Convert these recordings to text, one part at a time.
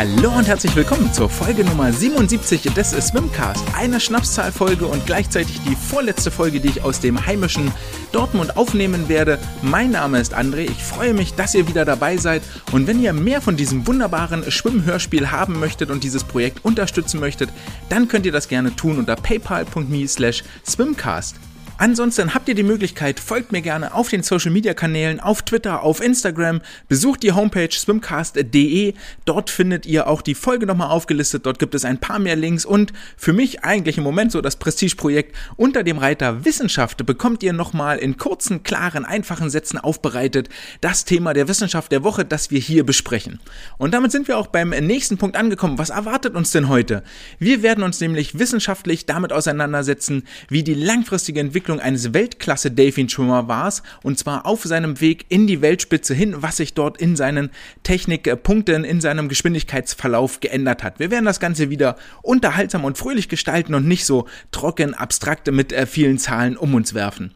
Hallo und herzlich willkommen zur Folge Nummer 77 des Swimcast. Eine Schnapszahlfolge und gleichzeitig die vorletzte Folge, die ich aus dem heimischen Dortmund aufnehmen werde. Mein Name ist André. Ich freue mich, dass ihr wieder dabei seid. Und wenn ihr mehr von diesem wunderbaren Schwimmhörspiel haben möchtet und dieses Projekt unterstützen möchtet, dann könnt ihr das gerne tun unter paypal.me slash swimcast. Ansonsten habt ihr die Möglichkeit, folgt mir gerne auf den Social Media Kanälen, auf Twitter, auf Instagram, besucht die Homepage swimcast.de. Dort findet ihr auch die Folge nochmal aufgelistet. Dort gibt es ein paar mehr Links und für mich eigentlich im Moment so das Prestigeprojekt unter dem Reiter Wissenschaft bekommt ihr nochmal in kurzen, klaren, einfachen Sätzen aufbereitet das Thema der Wissenschaft der Woche, das wir hier besprechen. Und damit sind wir auch beim nächsten Punkt angekommen. Was erwartet uns denn heute? Wir werden uns nämlich wissenschaftlich damit auseinandersetzen, wie die langfristige Entwicklung Entwicklung eines Weltklasse-Delfinschwimmer war und zwar auf seinem Weg in die Weltspitze hin, was sich dort in seinen Technikpunkten, in seinem Geschwindigkeitsverlauf geändert hat. Wir werden das Ganze wieder unterhaltsam und fröhlich gestalten und nicht so trocken, abstrakt mit äh, vielen Zahlen um uns werfen.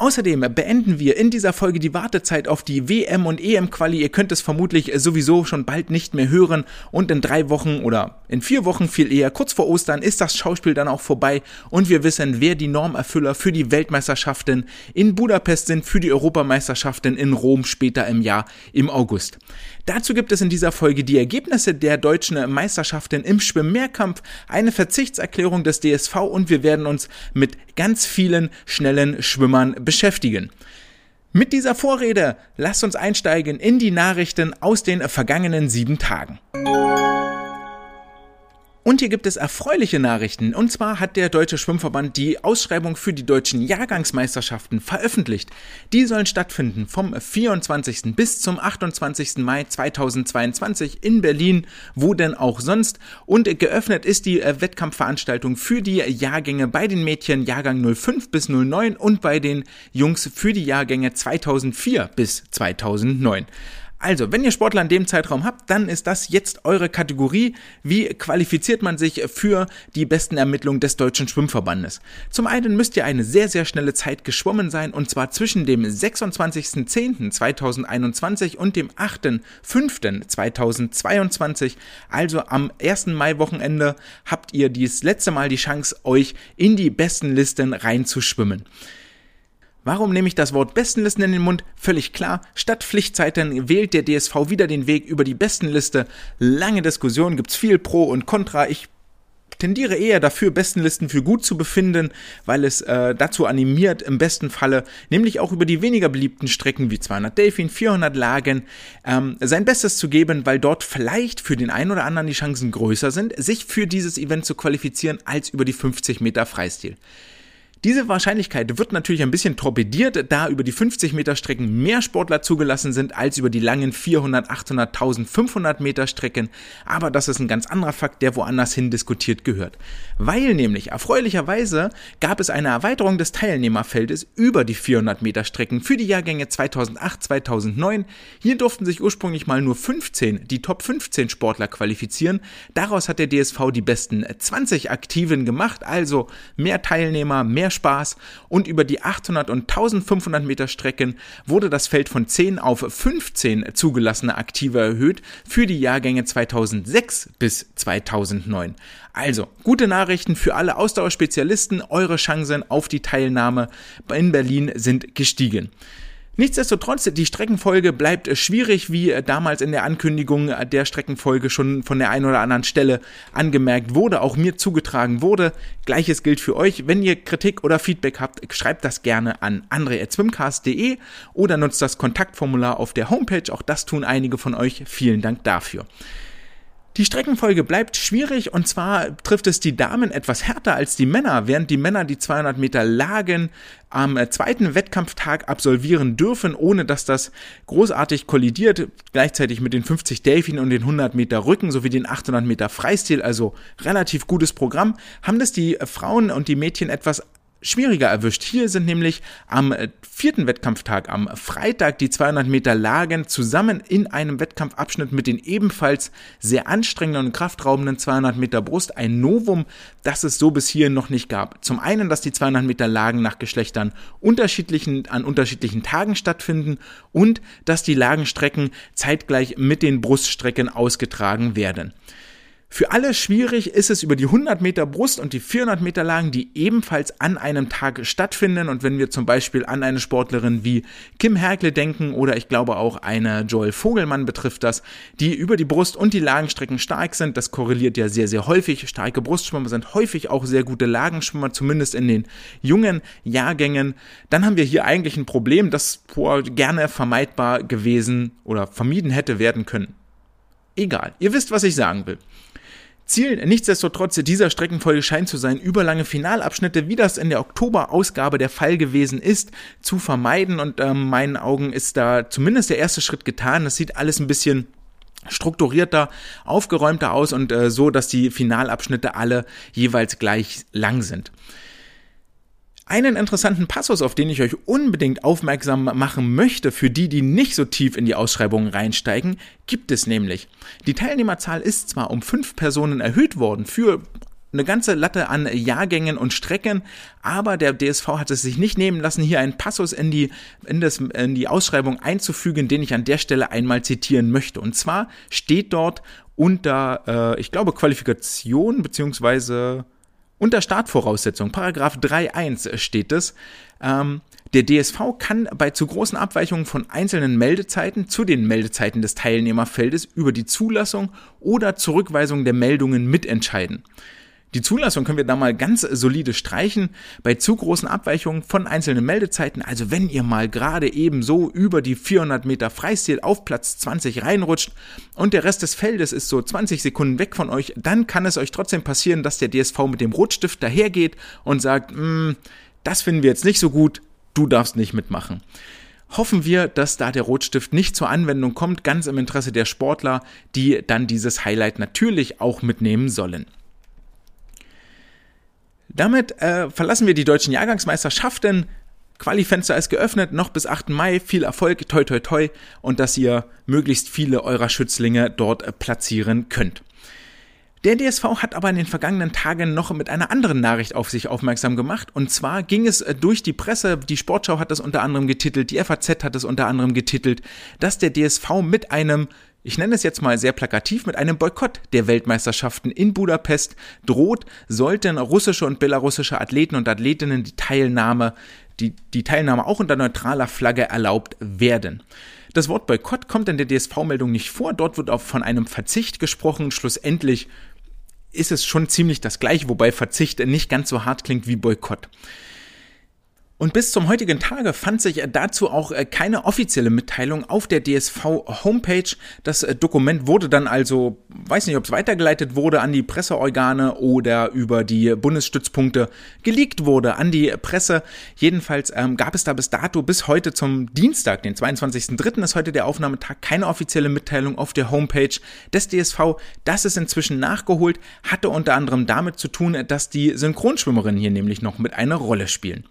Außerdem beenden wir in dieser Folge die Wartezeit auf die WM und EM-Quali. Ihr könnt es vermutlich sowieso schon bald nicht mehr hören und in drei Wochen oder in vier Wochen viel eher, kurz vor Ostern, ist das Schauspiel dann auch vorbei und wir wissen, wer die Normerfüller für die Weltmeisterschaften in Budapest sind, für die Europameisterschaften in Rom später im Jahr im August. Dazu gibt es in dieser Folge die Ergebnisse der deutschen Meisterschaften im Schwimmmehrkampf, eine Verzichtserklärung des DSV und wir werden uns mit ganz vielen schnellen Schwimmern beschäftigen. Mit dieser Vorrede lasst uns einsteigen in die Nachrichten aus den vergangenen sieben Tagen. Und hier gibt es erfreuliche Nachrichten. Und zwar hat der Deutsche Schwimmverband die Ausschreibung für die deutschen Jahrgangsmeisterschaften veröffentlicht. Die sollen stattfinden vom 24. bis zum 28. Mai 2022 in Berlin, wo denn auch sonst. Und geöffnet ist die äh, Wettkampfveranstaltung für die Jahrgänge bei den Mädchen Jahrgang 05 bis 09 und bei den Jungs für die Jahrgänge 2004 bis 2009. Also, wenn ihr Sportler in dem Zeitraum habt, dann ist das jetzt eure Kategorie. Wie qualifiziert man sich für die besten Ermittlungen des Deutschen Schwimmverbandes? Zum einen müsst ihr eine sehr, sehr schnelle Zeit geschwommen sein und zwar zwischen dem 26.10.2021 und dem 8.5.2022. Also am 1. Mai-Wochenende habt ihr dies letzte Mal die Chance, euch in die besten Listen reinzuschwimmen. Warum nehme ich das Wort Bestenlisten in den Mund? Völlig klar, statt Pflichtzeiten wählt der DSV wieder den Weg über die Bestenliste. Lange Diskussionen, gibt's viel Pro und Contra. Ich tendiere eher dafür, Bestenlisten für gut zu befinden, weil es äh, dazu animiert, im besten Falle, nämlich auch über die weniger beliebten Strecken wie 200 Delfin, 400 Lagen, ähm, sein Bestes zu geben, weil dort vielleicht für den einen oder anderen die Chancen größer sind, sich für dieses Event zu qualifizieren, als über die 50 Meter Freistil. Diese Wahrscheinlichkeit wird natürlich ein bisschen torpediert, da über die 50 Meter Strecken mehr Sportler zugelassen sind als über die langen 400, 800, 1500 Meter Strecken. Aber das ist ein ganz anderer Fakt, der woanders hin diskutiert gehört. Weil nämlich erfreulicherweise gab es eine Erweiterung des Teilnehmerfeldes über die 400 Meter Strecken für die Jahrgänge 2008, 2009. Hier durften sich ursprünglich mal nur 15, die Top 15 Sportler qualifizieren. Daraus hat der DSV die besten 20 Aktiven gemacht, also mehr Teilnehmer, mehr mehr Spaß und über die 800 und 1500 Meter Strecken wurde das Feld von 10 auf 15 zugelassene Aktive erhöht für die Jahrgänge 2006 bis 2009. Also, gute Nachrichten für alle Ausdauerspezialisten. Eure Chancen auf die Teilnahme in Berlin sind gestiegen. Nichtsdestotrotz, die Streckenfolge bleibt schwierig, wie damals in der Ankündigung der Streckenfolge schon von der einen oder anderen Stelle angemerkt wurde, auch mir zugetragen wurde. Gleiches gilt für euch. Wenn ihr Kritik oder Feedback habt, schreibt das gerne an andre.swimcast.de oder nutzt das Kontaktformular auf der Homepage. Auch das tun einige von euch. Vielen Dank dafür. Die Streckenfolge bleibt schwierig und zwar trifft es die Damen etwas härter als die Männer, während die Männer die 200 Meter Lagen am zweiten Wettkampftag absolvieren dürfen, ohne dass das großartig kollidiert, gleichzeitig mit den 50 Delfin und den 100 Meter Rücken sowie den 800 Meter Freistil, also relativ gutes Programm, haben das die Frauen und die Mädchen etwas schwieriger erwischt. Hier sind nämlich am äh, vierten Wettkampftag, am Freitag, die 200 Meter Lagen zusammen in einem Wettkampfabschnitt mit den ebenfalls sehr anstrengenden und kraftraubenden 200 Meter Brust ein Novum, das es so bis hierhin noch nicht gab. Zum einen, dass die 200 Meter Lagen nach Geschlechtern unterschiedlichen, an unterschiedlichen Tagen stattfinden und dass die Lagenstrecken zeitgleich mit den Bruststrecken ausgetragen werden. Für alle schwierig ist es über die 100 Meter Brust und die 400 Meter Lagen, die ebenfalls an einem Tag stattfinden. Und wenn wir zum Beispiel an eine Sportlerin wie Kim Herkle denken oder ich glaube auch eine Joel Vogelmann betrifft das, die über die Brust und die Lagenstrecken stark sind, das korreliert ja sehr, sehr häufig. Starke Brustschwimmer sind häufig auch sehr gute Lagenschwimmer, zumindest in den jungen Jahrgängen. Dann haben wir hier eigentlich ein Problem, das gerne vermeidbar gewesen oder vermieden hätte werden können. Egal, ihr wisst, was ich sagen will. Ziel nichtsdestotrotz dieser Streckenfolge scheint zu sein, überlange Finalabschnitte, wie das in der Oktober-Ausgabe der Fall gewesen ist, zu vermeiden. Und äh, meinen Augen ist da zumindest der erste Schritt getan. Das sieht alles ein bisschen strukturierter, aufgeräumter aus und äh, so, dass die Finalabschnitte alle jeweils gleich lang sind. Einen interessanten Passus, auf den ich euch unbedingt aufmerksam machen möchte, für die, die nicht so tief in die Ausschreibungen reinsteigen, gibt es nämlich. Die Teilnehmerzahl ist zwar um fünf Personen erhöht worden für eine ganze Latte an Jahrgängen und Strecken, aber der DSV hat es sich nicht nehmen lassen, hier einen Passus in die, in, das, in die Ausschreibung einzufügen, den ich an der Stelle einmal zitieren möchte. Und zwar steht dort unter, äh, ich glaube, Qualifikation beziehungsweise unter Startvoraussetzung, Paragraph 3.1 steht es, ähm, der DSV kann bei zu großen Abweichungen von einzelnen Meldezeiten zu den Meldezeiten des Teilnehmerfeldes über die Zulassung oder Zurückweisung der Meldungen mitentscheiden. Die Zulassung können wir da mal ganz solide streichen. Bei zu großen Abweichungen von einzelnen Meldezeiten, also wenn ihr mal gerade eben so über die 400 Meter Freistil auf Platz 20 reinrutscht und der Rest des Feldes ist so 20 Sekunden weg von euch, dann kann es euch trotzdem passieren, dass der DSV mit dem Rotstift dahergeht und sagt, mm, das finden wir jetzt nicht so gut, du darfst nicht mitmachen hoffen wir, dass da der Rotstift nicht zur Anwendung kommt, ganz im Interesse der Sportler, die dann dieses Highlight natürlich auch mitnehmen sollen. Damit äh, verlassen wir die deutschen Jahrgangsmeisterschaften. Qualifenster ist geöffnet, noch bis 8. Mai. Viel Erfolg, toi toi toi und dass ihr möglichst viele eurer Schützlinge dort äh, platzieren könnt. Der DSV hat aber in den vergangenen Tagen noch mit einer anderen Nachricht auf sich aufmerksam gemacht. Und zwar ging es äh, durch die Presse, die Sportschau hat das unter anderem getitelt, die FAZ hat es unter anderem getitelt, dass der DSV mit einem ich nenne es jetzt mal sehr plakativ, mit einem Boykott der Weltmeisterschaften in Budapest droht, sollten russische und belarussische Athleten und Athletinnen die Teilnahme, die, die Teilnahme auch unter neutraler Flagge erlaubt werden. Das Wort Boykott kommt in der DSV-Meldung nicht vor. Dort wird auch von einem Verzicht gesprochen. Schlussendlich ist es schon ziemlich das gleiche, wobei Verzicht nicht ganz so hart klingt wie Boykott. Und bis zum heutigen Tage fand sich dazu auch äh, keine offizielle Mitteilung auf der DSV Homepage. Das äh, Dokument wurde dann also, weiß nicht, ob es weitergeleitet wurde an die Presseorgane oder über die Bundesstützpunkte geleakt wurde an die Presse. Jedenfalls ähm, gab es da bis dato, bis heute zum Dienstag, den 22.03. ist heute der Aufnahmetag, keine offizielle Mitteilung auf der Homepage des DSV. Das ist inzwischen nachgeholt, hatte unter anderem damit zu tun, dass die Synchronschwimmerinnen hier nämlich noch mit einer Rolle spielen.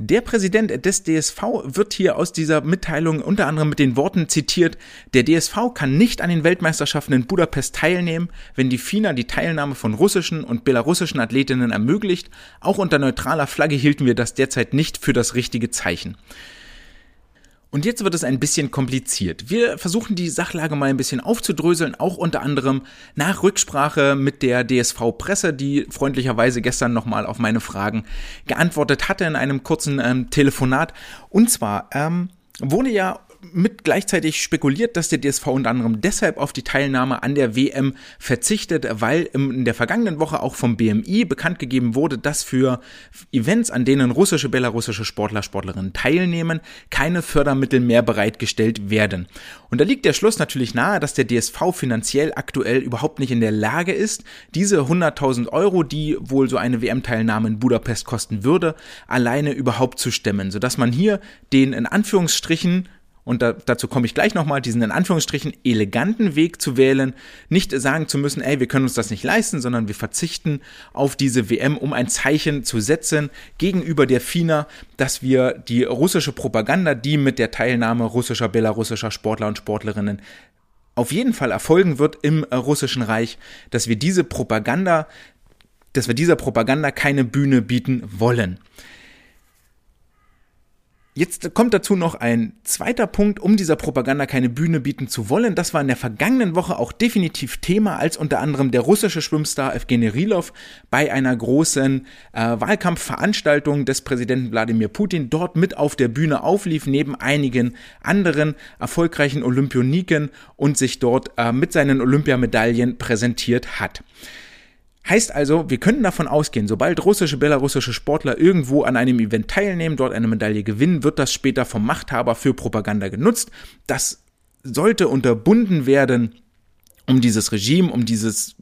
Der Präsident des DSV wird hier aus dieser Mitteilung unter anderem mit den Worten zitiert, der DSV kann nicht an den Weltmeisterschaften in Budapest teilnehmen, wenn die FINA die Teilnahme von russischen und belarussischen Athletinnen ermöglicht. Auch unter neutraler Flagge hielten wir das derzeit nicht für das richtige Zeichen. Und jetzt wird es ein bisschen kompliziert. Wir versuchen die Sachlage mal ein bisschen aufzudröseln, auch unter anderem nach Rücksprache mit der DSV-Presse, die freundlicherweise gestern nochmal auf meine Fragen geantwortet hatte in einem kurzen ähm, Telefonat. Und zwar ähm, wurde ja mit gleichzeitig spekuliert, dass der DSV unter anderem deshalb auf die Teilnahme an der WM verzichtet, weil in der vergangenen Woche auch vom BMI bekannt gegeben wurde, dass für Events, an denen russische, belarussische Sportler, Sportlerinnen teilnehmen, keine Fördermittel mehr bereitgestellt werden. Und da liegt der Schluss natürlich nahe, dass der DSV finanziell aktuell überhaupt nicht in der Lage ist, diese 100.000 Euro, die wohl so eine WM-Teilnahme in Budapest kosten würde, alleine überhaupt zu stemmen, sodass man hier den in Anführungsstrichen und da, dazu komme ich gleich nochmal, diesen in Anführungsstrichen eleganten Weg zu wählen, nicht sagen zu müssen, ey, wir können uns das nicht leisten, sondern wir verzichten auf diese WM, um ein Zeichen zu setzen gegenüber der FINA, dass wir die russische Propaganda, die mit der Teilnahme russischer, belarussischer Sportler und Sportlerinnen auf jeden Fall erfolgen wird im russischen Reich, dass wir diese Propaganda, dass wir dieser Propaganda keine Bühne bieten wollen. Jetzt kommt dazu noch ein zweiter Punkt, um dieser Propaganda keine Bühne bieten zu wollen. Das war in der vergangenen Woche auch definitiv Thema, als unter anderem der russische Schwimmstar Evgeny Rilov bei einer großen äh, Wahlkampfveranstaltung des Präsidenten Wladimir Putin dort mit auf der Bühne auflief, neben einigen anderen erfolgreichen Olympioniken und sich dort äh, mit seinen Olympiamedaillen präsentiert hat. Heißt also, wir könnten davon ausgehen, sobald russische, belarussische Sportler irgendwo an einem Event teilnehmen, dort eine Medaille gewinnen, wird das später vom Machthaber für Propaganda genutzt. Das sollte unterbunden werden, um dieses Regime, um dieses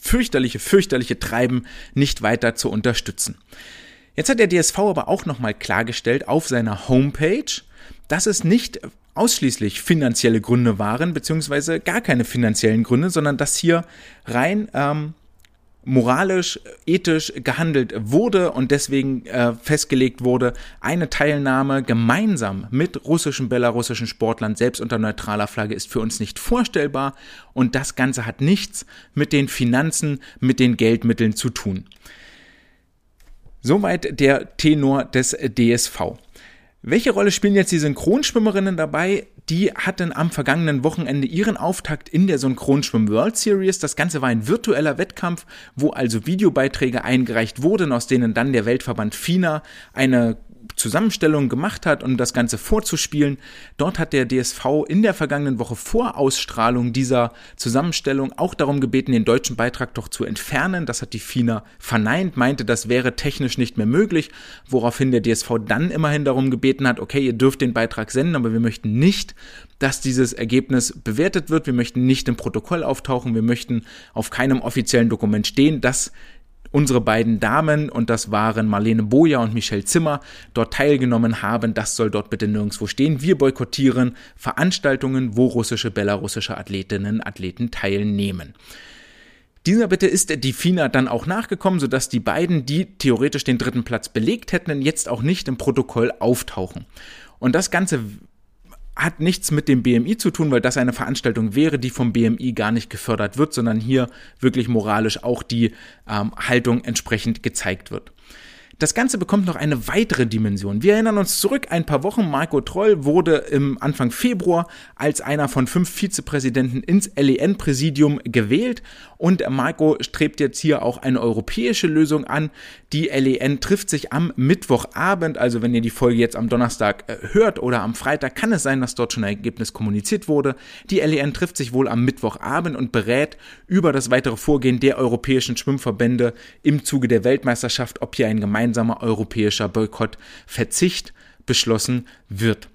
fürchterliche, fürchterliche Treiben nicht weiter zu unterstützen. Jetzt hat der DSV aber auch nochmal klargestellt auf seiner Homepage, dass es nicht ausschließlich finanzielle Gründe waren, beziehungsweise gar keine finanziellen Gründe, sondern dass hier rein ähm, moralisch, ethisch gehandelt wurde und deswegen äh, festgelegt wurde, eine Teilnahme gemeinsam mit russischen, belarussischen Sportlern, selbst unter neutraler Flagge, ist für uns nicht vorstellbar und das Ganze hat nichts mit den Finanzen, mit den Geldmitteln zu tun. Soweit der Tenor des DSV. Welche Rolle spielen jetzt die Synchronschwimmerinnen dabei? Die hatten am vergangenen Wochenende ihren Auftakt in der Synchronschwimm World Series. Das Ganze war ein virtueller Wettkampf, wo also Videobeiträge eingereicht wurden, aus denen dann der Weltverband FINA eine Zusammenstellung gemacht hat, um das Ganze vorzuspielen. Dort hat der DSV in der vergangenen Woche vor Ausstrahlung dieser Zusammenstellung auch darum gebeten, den deutschen Beitrag doch zu entfernen. Das hat die FINA verneint, meinte, das wäre technisch nicht mehr möglich, woraufhin der DSV dann immerhin darum gebeten hat, okay, ihr dürft den Beitrag senden, aber wir möchten nicht, dass dieses Ergebnis bewertet wird. Wir möchten nicht im Protokoll auftauchen. Wir möchten auf keinem offiziellen Dokument stehen, dass unsere beiden Damen, und das waren Marlene Boja und Michelle Zimmer, dort teilgenommen haben. Das soll dort bitte nirgendwo stehen. Wir boykottieren Veranstaltungen, wo russische, belarussische Athletinnen, Athleten teilnehmen. Dieser Bitte ist die FINA dann auch nachgekommen, sodass die beiden, die theoretisch den dritten Platz belegt hätten, jetzt auch nicht im Protokoll auftauchen. Und das Ganze hat nichts mit dem BMI zu tun, weil das eine Veranstaltung wäre, die vom BMI gar nicht gefördert wird, sondern hier wirklich moralisch auch die ähm, Haltung entsprechend gezeigt wird. Das Ganze bekommt noch eine weitere Dimension. Wir erinnern uns zurück, ein paar Wochen, Marco Troll wurde im Anfang Februar als einer von fünf Vizepräsidenten ins LEN-Präsidium gewählt und Marco strebt jetzt hier auch eine europäische Lösung an. Die LEN trifft sich am Mittwochabend, also wenn ihr die Folge jetzt am Donnerstag äh, hört oder am Freitag, kann es sein, dass dort schon ein Ergebnis kommuniziert wurde. Die LEN trifft sich wohl am Mittwochabend und berät über das weitere Vorgehen der europäischen Schwimmverbände im Zuge der Weltmeisterschaft, ob hier ein gemeinsamer europäischer Boykottverzicht beschlossen wird.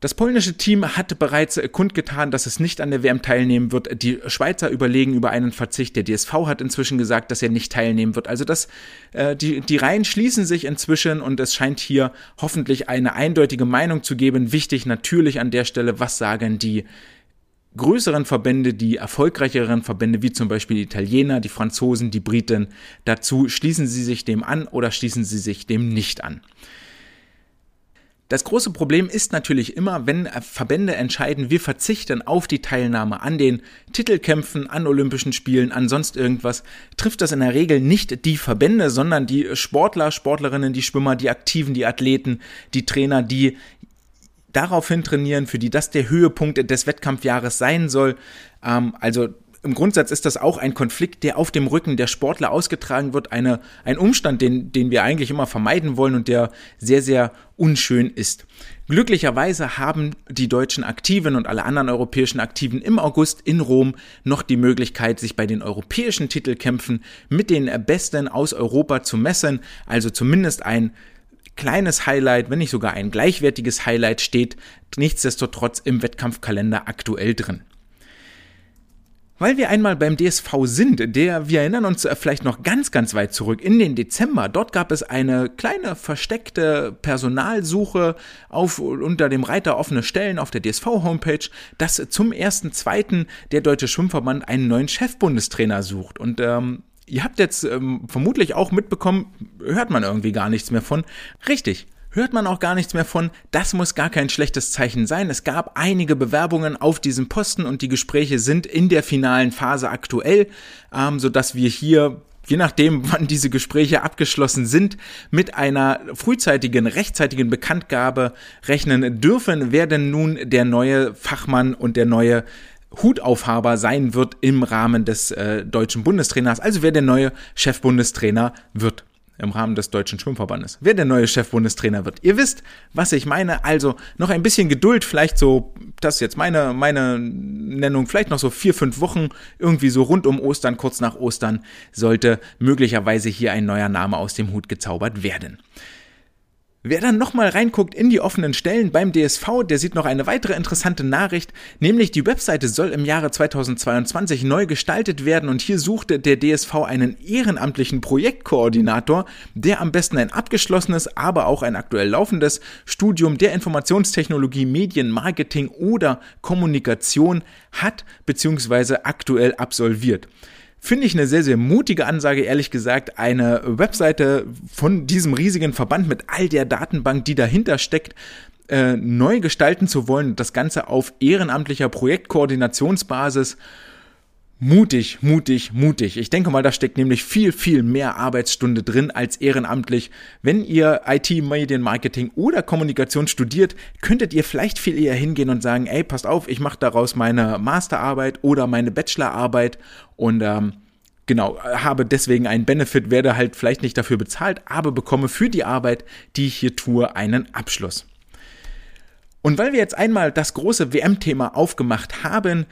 Das polnische Team hatte bereits kundgetan, dass es nicht an der WM teilnehmen wird. Die Schweizer überlegen über einen Verzicht. Der DSV hat inzwischen gesagt, dass er nicht teilnehmen wird. Also das, äh, die, die Reihen schließen sich inzwischen und es scheint hier hoffentlich eine eindeutige Meinung zu geben. Wichtig natürlich an der Stelle, was sagen die größeren Verbände, die erfolgreicheren Verbände, wie zum Beispiel die Italiener, die Franzosen, die Briten, dazu schließen sie sich dem an oder schließen sie sich dem nicht an. Das große Problem ist natürlich immer, wenn Verbände entscheiden, wir verzichten auf die Teilnahme an den Titelkämpfen, an Olympischen Spielen, an sonst irgendwas, trifft das in der Regel nicht die Verbände, sondern die Sportler, Sportlerinnen, die Schwimmer, die Aktiven, die Athleten, die Trainer, die daraufhin trainieren, für die das der Höhepunkt des Wettkampfjahres sein soll. Ähm, also im Grundsatz ist das auch ein Konflikt, der auf dem Rücken der Sportler ausgetragen wird. Eine, ein Umstand, den, den wir eigentlich immer vermeiden wollen und der sehr, sehr unschön ist. Glücklicherweise haben die deutschen Aktiven und alle anderen europäischen Aktiven im August in Rom noch die Möglichkeit, sich bei den europäischen Titelkämpfen mit den Besten aus Europa zu messen. Also zumindest ein kleines Highlight, wenn nicht sogar ein gleichwertiges Highlight steht nichtsdestotrotz im Wettkampfkalender aktuell drin. Weil wir einmal beim DSV sind, der, wir erinnern uns vielleicht noch ganz, ganz weit zurück in den Dezember. Dort gab es eine kleine versteckte Personalsuche auf, unter dem Reiter offene Stellen auf der DSV-Homepage, dass zum ersten, zweiten der Deutsche Schwimmverband einen neuen Chefbundestrainer sucht. Und ähm, Ihr habt jetzt ähm, vermutlich auch mitbekommen, hört man irgendwie gar nichts mehr von. Richtig, hört man auch gar nichts mehr von. Das muss gar kein schlechtes Zeichen sein. Es gab einige Bewerbungen auf diesem Posten und die Gespräche sind in der finalen Phase aktuell, ähm, sodass wir hier je nachdem, wann diese Gespräche abgeschlossen sind, mit einer frühzeitigen, rechtzeitigen Bekanntgabe rechnen dürfen, wer denn nun der neue Fachmann und der neue Hutaufhaber sein wird im Rahmen des äh, deutschen Bundestrainers, also wer der neue Chefbundestrainer wird im Rahmen des Deutschen Schwimmverbandes, wer der neue Chefbundestrainer wird. Ihr wisst, was ich meine. Also noch ein bisschen Geduld, vielleicht so, das ist jetzt meine, meine Nennung, vielleicht noch so vier, fünf Wochen, irgendwie so rund um Ostern, kurz nach Ostern, sollte möglicherweise hier ein neuer Name aus dem Hut gezaubert werden. Wer dann nochmal reinguckt in die offenen Stellen beim DSV, der sieht noch eine weitere interessante Nachricht, nämlich die Webseite soll im Jahre 2022 neu gestaltet werden und hier suchte der DSV einen ehrenamtlichen Projektkoordinator, der am besten ein abgeschlossenes, aber auch ein aktuell laufendes Studium der Informationstechnologie, Medien, Marketing oder Kommunikation hat bzw. aktuell absolviert. Finde ich eine sehr, sehr mutige Ansage, ehrlich gesagt. Eine Webseite von diesem riesigen Verband mit all der Datenbank, die dahinter steckt, äh, neu gestalten zu wollen. Das Ganze auf ehrenamtlicher Projektkoordinationsbasis mutig, mutig, mutig. Ich denke mal, da steckt nämlich viel, viel mehr Arbeitsstunde drin als ehrenamtlich. Wenn ihr IT, Medienmarketing oder Kommunikation studiert, könntet ihr vielleicht viel eher hingehen und sagen, ey, passt auf, ich mache daraus meine Masterarbeit oder meine Bachelorarbeit und ähm, genau, habe deswegen einen Benefit, werde halt vielleicht nicht dafür bezahlt, aber bekomme für die Arbeit, die ich hier tue, einen Abschluss. Und weil wir jetzt einmal das große WM-Thema aufgemacht haben,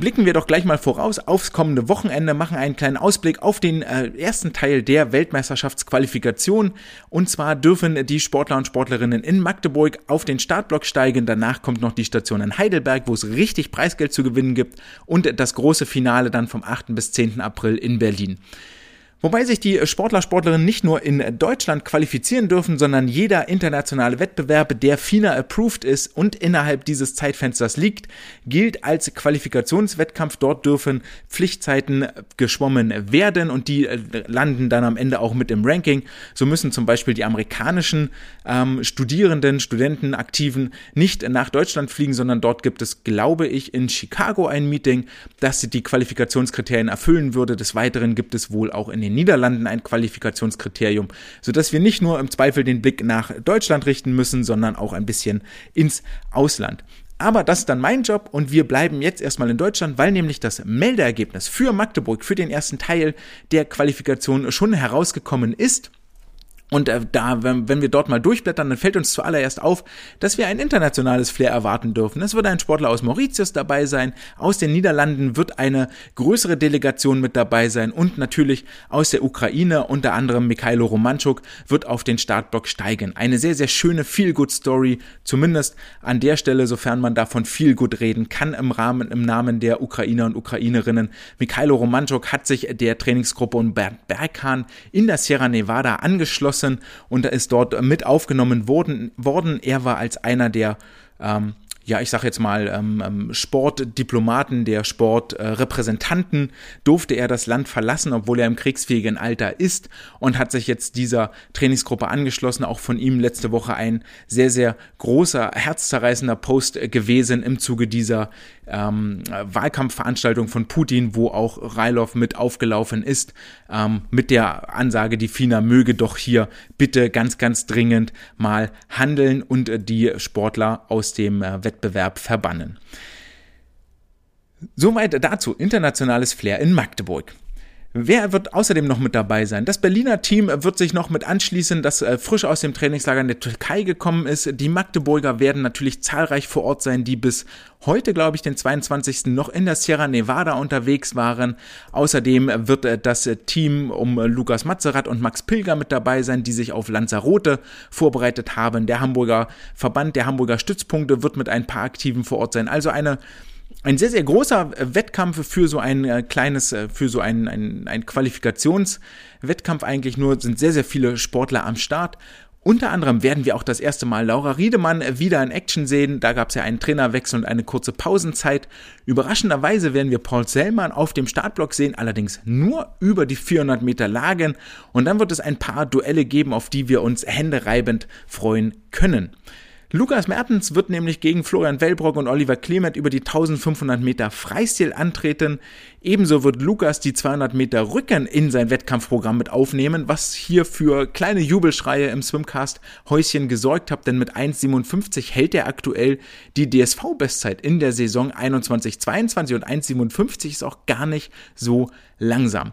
blicken wir doch gleich mal voraus aufs kommende Wochenende, machen einen kleinen Ausblick auf den äh, ersten Teil der Weltmeisterschaftsqualifikation. Und zwar dürfen die Sportler und Sportlerinnen in Magdeburg auf den Startblock steigen. Danach kommt noch die Station in Heidelberg, wo es richtig Preisgeld zu gewinnen gibt. Und das große Finale dann vom 8. bis 10. April in Berlin. Wobei sich die Sportler, Sportlerinnen nicht nur in Deutschland qualifizieren dürfen, sondern jeder internationale Wettbewerb, der FINA approved ist und innerhalb dieses Zeitfensters liegt, gilt als Qualifikationswettkampf. Dort dürfen Pflichtzeiten geschwommen werden und die äh, landen dann am Ende auch mit im Ranking. So müssen zum Beispiel die amerikanischen ähm, Studierenden, Studenten, Aktiven nicht nach Deutschland fliegen, sondern dort gibt es, glaube ich, in Chicago ein Meeting, das die Qualifikationskriterien erfüllen würde. Des Weiteren gibt es wohl auch in den den Niederlanden ein Qualifikationskriterium, sodass wir nicht nur im Zweifel den Blick nach Deutschland richten müssen, sondern auch ein bisschen ins Ausland. Aber das ist dann mein Job und wir bleiben jetzt erstmal in Deutschland, weil nämlich das Meldeergebnis für Magdeburg für den ersten Teil der Qualifikation schon herausgekommen ist. Und äh, da, wenn, wir dort mal durchblättern, dann fällt uns zuallererst auf, dass wir ein internationales Flair erwarten dürfen. Es wird ein Sportler aus Mauritius dabei sein, aus den Niederlanden wird eine größere Delegation mit dabei sein und natürlich aus der Ukraine, unter anderem Mikhailo Romanchuk, wird auf den Startblock steigen. Eine sehr, sehr schöne Feel-Good-Story, zumindest an der Stelle, sofern man davon Feel-Good reden kann im Rahmen, im Namen der Ukrainer und Ukrainerinnen. Mikhailo Romanchuk hat sich der Trainingsgruppe und Bernd Berghahn in der Sierra Nevada angeschlossen Dawson und ist dort mit aufgenommen worden. worden. Er war als einer der ähm, ja, ich sage jetzt mal, ähm, ähm, Sportdiplomaten, der Sportrepräsentanten, durfte er das Land verlassen, obwohl er im kriegsfähigen Alter ist und hat sich jetzt dieser Trainingsgruppe angeschlossen. Auch von ihm letzte Woche ein sehr, sehr großer, herzzerreißender Post gewesen im Zuge dieser ähm, Wahlkampfveranstaltung von Putin, wo auch Railov mit aufgelaufen ist, ähm, mit der Ansage, die FINA möge doch hier bitte ganz, ganz dringend mal handeln und äh, die Sportler aus dem äh, Wettbewerb verbannen. Soweit dazu internationales Flair in Magdeburg. Wer wird außerdem noch mit dabei sein? Das Berliner Team wird sich noch mit anschließen, das äh, frisch aus dem Trainingslager in der Türkei gekommen ist. Die Magdeburger werden natürlich zahlreich vor Ort sein, die bis heute, glaube ich, den 22. noch in der Sierra Nevada unterwegs waren. Außerdem wird äh, das Team um Lukas Mazerat und Max Pilger mit dabei sein, die sich auf Lanzarote vorbereitet haben. Der Hamburger Verband der Hamburger Stützpunkte wird mit ein paar Aktiven vor Ort sein. Also eine ein sehr, sehr großer Wettkampf für so ein äh, kleines, äh, für so ein, ein, ein Qualifikationswettkampf eigentlich nur, sind sehr, sehr viele Sportler am Start. Unter anderem werden wir auch das erste Mal Laura Riedemann wieder in Action sehen. Da gab es ja einen Trainerwechsel und eine kurze Pausenzeit. Überraschenderweise werden wir Paul Sellmann auf dem Startblock sehen, allerdings nur über die 400 Meter Lagen. Und dann wird es ein paar Duelle geben, auf die wir uns händereibend freuen können. Lukas Mertens wird nämlich gegen Florian Wellbrock und Oliver Clement über die 1500 Meter Freistil antreten. Ebenso wird Lukas die 200 Meter Rücken in sein Wettkampfprogramm mit aufnehmen, was hier für kleine Jubelschreie im Swimcast Häuschen gesorgt hat, denn mit 1,57 hält er aktuell die DSV-Bestzeit in der Saison 21-22 und 1,57 ist auch gar nicht so langsam.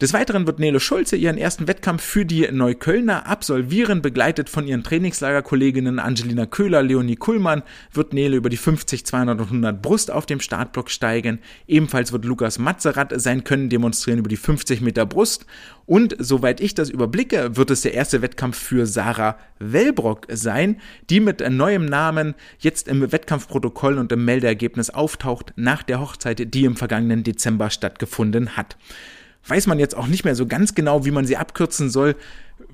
Des Weiteren wird Nele Schulze ihren ersten Wettkampf für die Neuköllner absolvieren, begleitet von ihren Trainingslagerkolleginnen Angelina Köhler, Leonie Kuhlmann, wird Nele über die 50, 200 und 100 Brust auf dem Startblock steigen. Ebenfalls wird Lukas Matzerath sein Können demonstrieren über die 50 Meter Brust. Und soweit ich das überblicke, wird es der erste Wettkampf für Sarah Wellbrock sein, die mit neuem Namen jetzt im Wettkampfprotokoll und im Meldeergebnis auftaucht nach der Hochzeit, die im vergangenen Dezember stattgefunden hat weiß man jetzt auch nicht mehr so ganz genau, wie man sie abkürzen soll.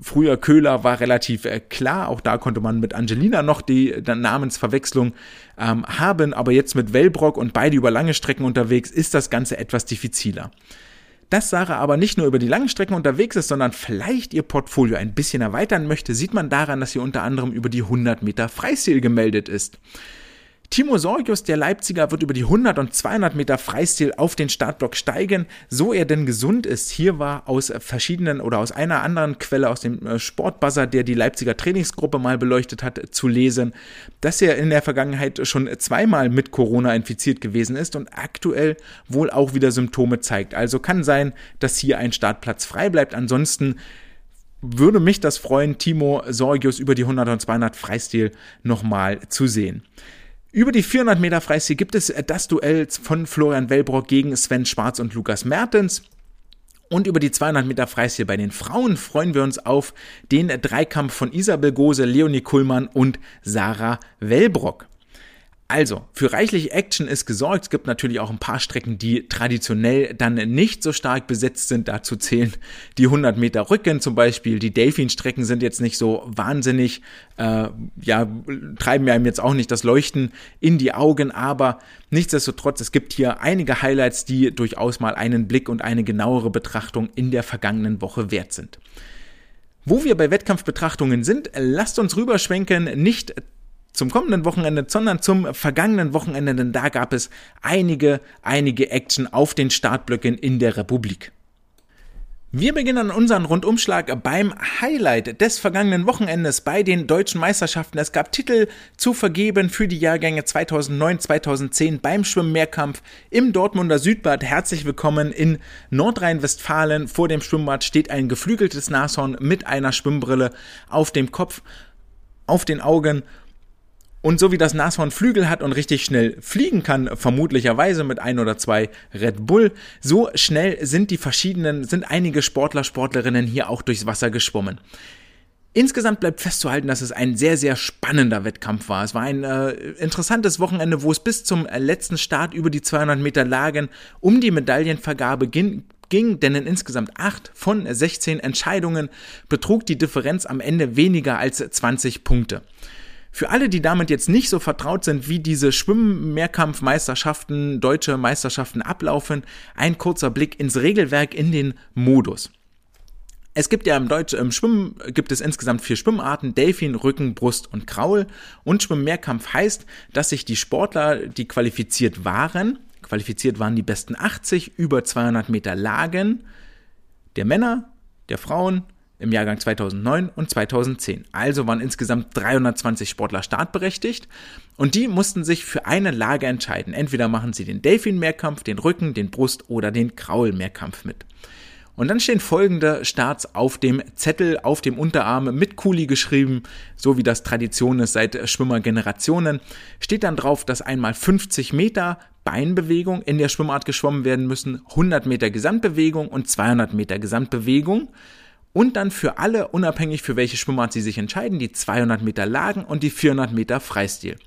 Früher Köhler war relativ äh, klar, auch da konnte man mit Angelina noch die äh, Namensverwechslung ähm, haben, aber jetzt mit Wellbrock und beide über lange Strecken unterwegs ist das Ganze etwas diffiziler. Dass Sarah aber nicht nur über die langen Strecken unterwegs ist, sondern vielleicht ihr Portfolio ein bisschen erweitern möchte, sieht man daran, dass sie unter anderem über die 100 Meter Freistil gemeldet ist. Timo Sorgius, der Leipziger, wird über die 100 und 200 Meter Freistil auf den Startblock steigen, so er denn gesund ist. Hier war aus verschiedenen oder aus einer anderen Quelle aus dem äh, Sportbuzzer, der die Leipziger Trainingsgruppe mal beleuchtet hat, zu lesen, dass er in der Vergangenheit schon zweimal mit Corona infiziert gewesen ist und aktuell wohl auch wieder Symptome zeigt. Also kann sein, dass hier ein Startplatz frei bleibt. Ansonsten würde mich das freuen, Timo Sorgius über die 100 und 200 Freistil nochmal zu sehen. Über die 400 Meter Freistil gibt es das Duell von Florian Wellbrock gegen Sven Schwarz und Lukas Mertens. Und über die 200 Meter Freistil bei den Frauen freuen wir uns auf den Dreikampf von Isabel Gose, Leonie Kuhlmann und Sarah Wellbrock. Also, für reichlich Action ist gesorgt. Es gibt natürlich auch ein paar Strecken, die traditionell dann nicht so stark besetzt sind. Dazu zählen die 100 Meter Rücken zum Beispiel. Die Delfin-Strecken sind jetzt nicht so wahnsinnig, äh, ja, treiben einem jetzt auch nicht das Leuchten in die Augen. Aber nichtsdestotrotz, es gibt hier einige Highlights, die durchaus mal einen Blick und eine genauere Betrachtung in der vergangenen Woche wert sind. Wo wir bei Wettkampfbetrachtungen sind, lasst uns rüberschwenken, nicht zum kommenden Wochenende, sondern zum vergangenen Wochenende, denn da gab es einige, einige Action auf den Startblöcken in der Republik. Wir beginnen unseren Rundumschlag beim Highlight des vergangenen Wochenendes bei den deutschen Meisterschaften. Es gab Titel zu vergeben für die Jahrgänge 2009-2010 beim Schwimmmehrkampf im Dortmunder Südbad. Herzlich willkommen in Nordrhein-Westfalen. Vor dem Schwimmbad steht ein geflügeltes Nashorn mit einer Schwimmbrille auf dem Kopf, auf den Augen und so wie das Nashorn Flügel hat und richtig schnell fliegen kann, vermutlicherweise mit ein oder zwei Red Bull, so schnell sind die verschiedenen, sind einige Sportler, Sportlerinnen hier auch durchs Wasser geschwommen. Insgesamt bleibt festzuhalten, dass es ein sehr, sehr spannender Wettkampf war. Es war ein äh, interessantes Wochenende, wo es bis zum letzten Start über die 200 Meter Lagen um die Medaillenvergabe ging, ging, denn in insgesamt acht von 16 Entscheidungen betrug die Differenz am Ende weniger als 20 Punkte. Für alle, die damit jetzt nicht so vertraut sind, wie diese Schwimm-Mehrkampfmeisterschaften, deutsche Meisterschaften ablaufen, ein kurzer Blick ins Regelwerk in den Modus. Es gibt ja im Deutsch, im Schwimmen gibt es insgesamt vier Schwimmarten, Delfin, Rücken, Brust und Kraul. Und Schwimmmehrkampf heißt, dass sich die Sportler, die qualifiziert waren, qualifiziert waren die besten 80 über 200 Meter Lagen der Männer, der Frauen, im Jahrgang 2009 und 2010. Also waren insgesamt 320 Sportler startberechtigt und die mussten sich für eine Lage entscheiden. Entweder machen sie den Delfin-Mehrkampf, den Rücken, den Brust oder den Kraul-Mehrkampf mit. Und dann stehen folgende Starts auf dem Zettel, auf dem Unterarm mit Kuli geschrieben, so wie das Tradition ist seit Schwimmergenerationen. Steht dann drauf, dass einmal 50 Meter Beinbewegung in der Schwimmart geschwommen werden müssen, 100 Meter Gesamtbewegung und 200 Meter Gesamtbewegung und dann für alle, unabhängig für welche Schwimmart sie sich entscheiden, die 200 Meter Lagen und die 400 Meter Freistil.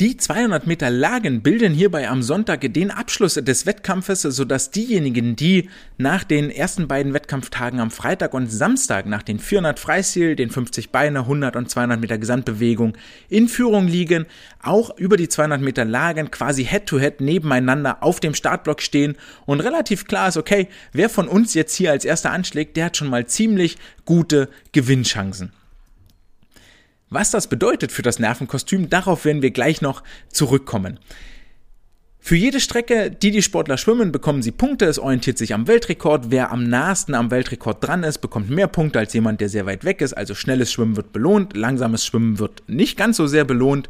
Die 200 Meter Lagen bilden hierbei am Sonntag den Abschluss des Wettkampfes, sodass diejenigen, die nach den ersten beiden Wettkampftagen am Freitag und Samstag nach den 400 Freistil, den 50 Beine, 100 und 200 Meter Gesamtbewegung in Führung liegen, auch über die 200 Meter Lagen quasi Head-to-Head -head nebeneinander auf dem Startblock stehen und relativ klar ist, okay, wer von uns jetzt hier als erster anschlägt, der hat schon mal ziemlich gute Gewinnchancen. Was das bedeutet für das Nervenkostüm, darauf werden wir gleich noch zurückkommen. Für jede Strecke, die die Sportler schwimmen, bekommen sie Punkte. Es orientiert sich am Weltrekord. Wer am nahesten am Weltrekord dran ist, bekommt mehr Punkte als jemand, der sehr weit weg ist. Also schnelles Schwimmen wird belohnt, langsames Schwimmen wird nicht ganz so sehr belohnt.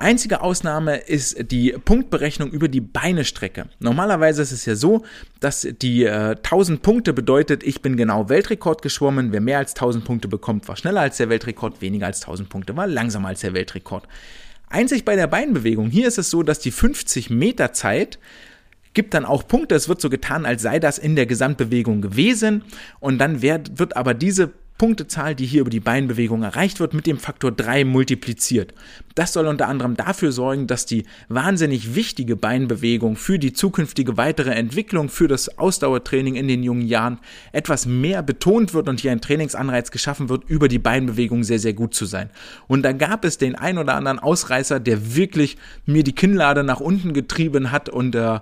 Einzige Ausnahme ist die Punktberechnung über die Beinestrecke. Normalerweise ist es ja so, dass die äh, 1000 Punkte bedeutet, ich bin genau Weltrekord geschwommen. Wer mehr als 1000 Punkte bekommt, war schneller als der Weltrekord, weniger als 1000 Punkte war langsamer als der Weltrekord. Einzig bei der Beinbewegung. Hier ist es so, dass die 50 Meter Zeit gibt dann auch Punkte. Es wird so getan, als sei das in der Gesamtbewegung gewesen. Und dann wird, wird aber diese Punktezahl, die hier über die Beinbewegung erreicht wird, mit dem Faktor 3 multipliziert. Das soll unter anderem dafür sorgen, dass die wahnsinnig wichtige Beinbewegung für die zukünftige weitere Entwicklung, für das Ausdauertraining in den jungen Jahren etwas mehr betont wird und hier ein Trainingsanreiz geschaffen wird, über die Beinbewegung sehr, sehr gut zu sein. Und da gab es den ein oder anderen Ausreißer, der wirklich mir die Kinnlade nach unten getrieben hat und äh,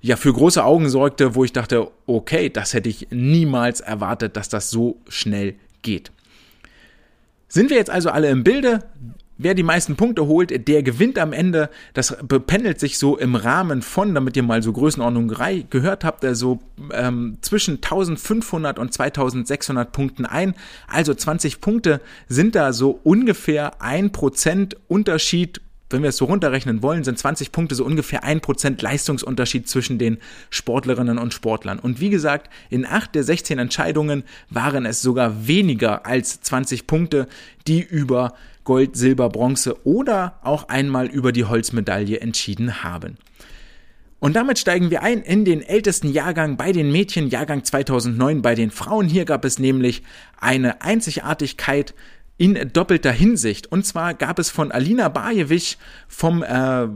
ja für große Augen sorgte, wo ich dachte, okay, das hätte ich niemals erwartet, dass das so schnell geht. Sind wir jetzt also alle im Bilde? Wer die meisten Punkte holt, der gewinnt am Ende. Das pendelt sich so im Rahmen von, damit ihr mal so Größenordnung gehört habt, also ähm, zwischen 1500 und 2600 Punkten ein. Also 20 Punkte sind da so ungefähr ein Prozent Unterschied wenn wir es so runterrechnen wollen, sind 20 Punkte so ungefähr ein Prozent Leistungsunterschied zwischen den Sportlerinnen und Sportlern. Und wie gesagt, in acht der 16 Entscheidungen waren es sogar weniger als 20 Punkte, die über Gold, Silber, Bronze oder auch einmal über die Holzmedaille entschieden haben. Und damit steigen wir ein in den ältesten Jahrgang bei den Mädchen, Jahrgang 2009 bei den Frauen. Hier gab es nämlich eine Einzigartigkeit, in doppelter Hinsicht. Und zwar gab es von Alina Bajewich vom, äh,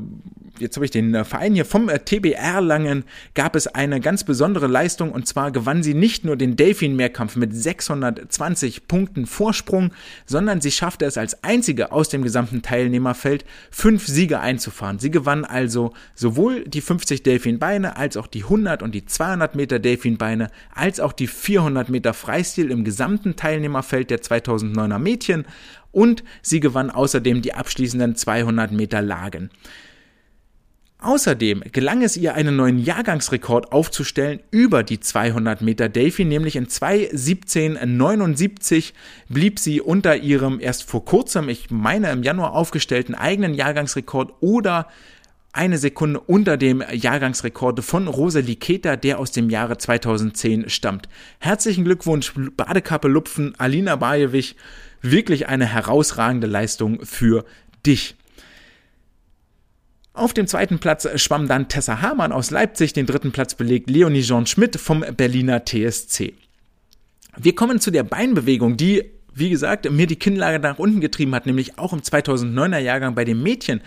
jetzt habe ich den äh, Verein hier, vom äh, TBR Langen gab es eine ganz besondere Leistung. Und zwar gewann sie nicht nur den Delfin-Mehrkampf mit 620 Punkten Vorsprung, sondern sie schaffte es als einzige aus dem gesamten Teilnehmerfeld fünf Siege einzufahren. Sie gewann also sowohl die 50 Delfinbeine als auch die 100 und die 200 Meter Delfinbeine als auch die 400 Meter Freistil im gesamten Teilnehmerfeld der 2009er Mädchen Mädchen und sie gewann außerdem die abschließenden 200 Meter Lagen. Außerdem gelang es ihr, einen neuen Jahrgangsrekord aufzustellen über die 200 Meter Delphi, nämlich in 2.17.79 blieb sie unter ihrem erst vor kurzem, ich meine im Januar aufgestellten eigenen Jahrgangsrekord oder eine Sekunde unter dem Jahrgangsrekord von Rosalie Keter, der aus dem Jahre 2010 stammt. Herzlichen Glückwunsch, Badekappe Lupfen, Alina Bajewich wirklich eine herausragende Leistung für dich. Auf dem zweiten Platz schwamm dann Tessa Hamann aus Leipzig, den dritten Platz belegt Leonie Jean Schmidt vom Berliner TSC. Wir kommen zu der Beinbewegung, die wie gesagt, mir die Kinnlage nach unten getrieben hat, nämlich auch im 2009er Jahrgang bei den Mädchen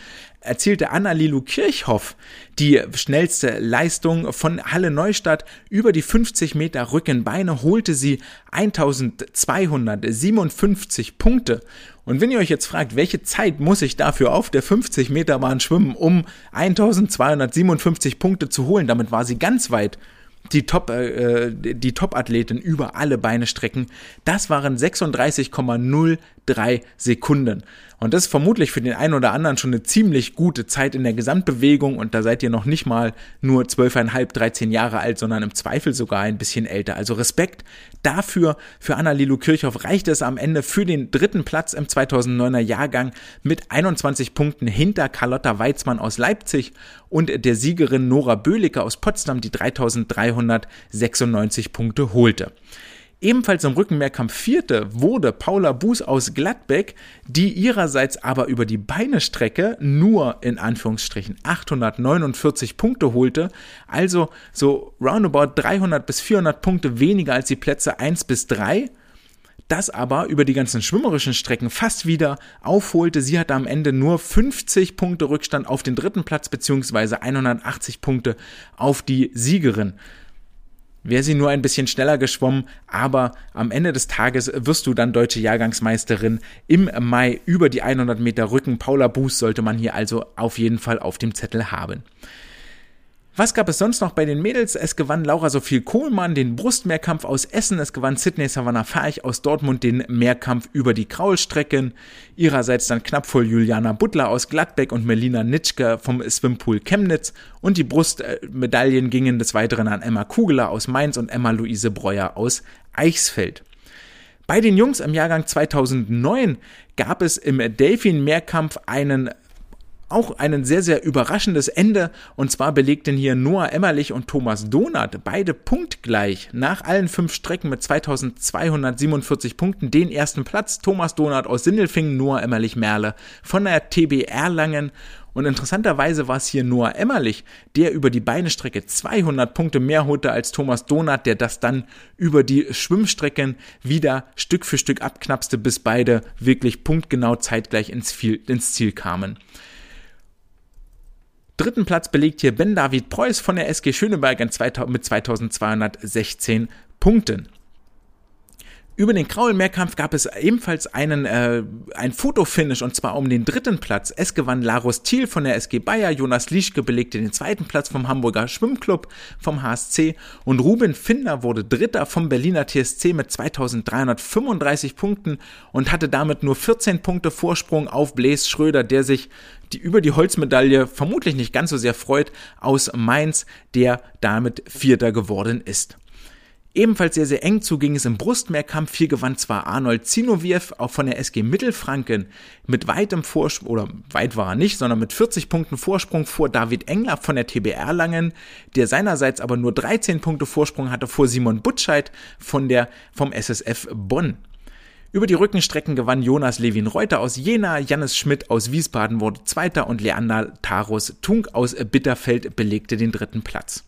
erzielte Anna Lilu Kirchhoff die schnellste Leistung von Halle Neustadt über die 50 Meter Rückenbeine holte sie 1257 Punkte. Und wenn ihr euch jetzt fragt, welche Zeit muss ich dafür auf der 50 Meter Bahn schwimmen, um 1257 Punkte zu holen, damit war sie ganz weit die Top, äh, die Top-Athletin über alle Beine strecken. Das waren 36,03 Sekunden. Und das ist vermutlich für den einen oder anderen schon eine ziemlich gute Zeit in der Gesamtbewegung. Und da seid ihr noch nicht mal nur 12,5, 13 Jahre alt, sondern im Zweifel sogar ein bisschen älter. Also Respekt dafür. Für Anna Lilu Kirchhoff reicht es am Ende für den dritten Platz im 2009er Jahrgang mit 21 Punkten hinter Carlotta Weizmann aus Leipzig und der Siegerin Nora Böhlicke aus Potsdam, die 3396 Punkte holte. Ebenfalls im Rückenmehrkampf vierte wurde Paula Buß aus Gladbeck, die ihrerseits aber über die Beinestrecke nur in Anführungsstrichen 849 Punkte holte, also so roundabout 300 bis 400 Punkte weniger als die Plätze 1 bis 3 das aber über die ganzen schwimmerischen Strecken fast wieder aufholte. Sie hatte am Ende nur 50 Punkte Rückstand auf den dritten Platz beziehungsweise 180 Punkte auf die Siegerin wäre sie nur ein bisschen schneller geschwommen, aber am Ende des Tages wirst du dann deutsche Jahrgangsmeisterin im Mai über die 100 Meter Rücken. Paula Buß sollte man hier also auf jeden Fall auf dem Zettel haben. Was gab es sonst noch bei den Mädels? Es gewann Laura Sophie Kohlmann den Brustmehrkampf aus Essen, es gewann Sydney Savannah Ferch aus Dortmund den Mehrkampf über die Kraulstrecken. Ihrerseits dann knapp vor Juliana Butler aus Gladbeck und Melina Nitschke vom Swimpool Chemnitz und die Brustmedaillen gingen des Weiteren an Emma Kugeler aus Mainz und Emma Luise Breuer aus Eichsfeld. Bei den Jungs im Jahrgang 2009 gab es im Delfin-Mehrkampf einen auch ein sehr, sehr überraschendes Ende. Und zwar belegten hier Noah Emmerlich und Thomas Donath beide punktgleich nach allen fünf Strecken mit 2247 Punkten den ersten Platz. Thomas Donath aus Sindelfingen, Noah Emmerlich Merle von der TB Erlangen. Und interessanterweise war es hier Noah Emmerlich, der über die Beinestrecke 200 Punkte mehr holte als Thomas Donath, der das dann über die Schwimmstrecken wieder Stück für Stück abknapste, bis beide wirklich punktgenau zeitgleich ins, ins Ziel kamen. Dritten Platz belegt hier Ben David Preuß von der SG Schöneberg mit 2216 Punkten. Über den Kraulmehrkampf gab es ebenfalls einen äh, ein Fotofinish und zwar um den dritten Platz. Es gewann Larus Thiel von der SG Bayer, Jonas Lieschke belegte den zweiten Platz vom Hamburger Schwimmclub vom HSC und Ruben Finder wurde Dritter vom Berliner TSC mit 2335 Punkten und hatte damit nur 14 Punkte Vorsprung auf Blaise Schröder, der sich die über die Holzmedaille vermutlich nicht ganz so sehr freut aus Mainz, der damit Vierter geworden ist. Ebenfalls sehr, sehr eng zu ging es im Brustmehrkampf. Hier gewann zwar Arnold Zinoviev auch von der SG Mittelfranken mit weitem Vorsprung, oder weit war er nicht, sondern mit 40 Punkten Vorsprung vor David Engler von der TBR Langen, der seinerseits aber nur 13 Punkte Vorsprung hatte vor Simon Butscheid von der, vom SSF Bonn. Über die Rückenstrecken gewann Jonas Levin Reuter aus Jena, Jannis Schmidt aus Wiesbaden wurde Zweiter und Leander Tarus Tunk aus Bitterfeld belegte den dritten Platz.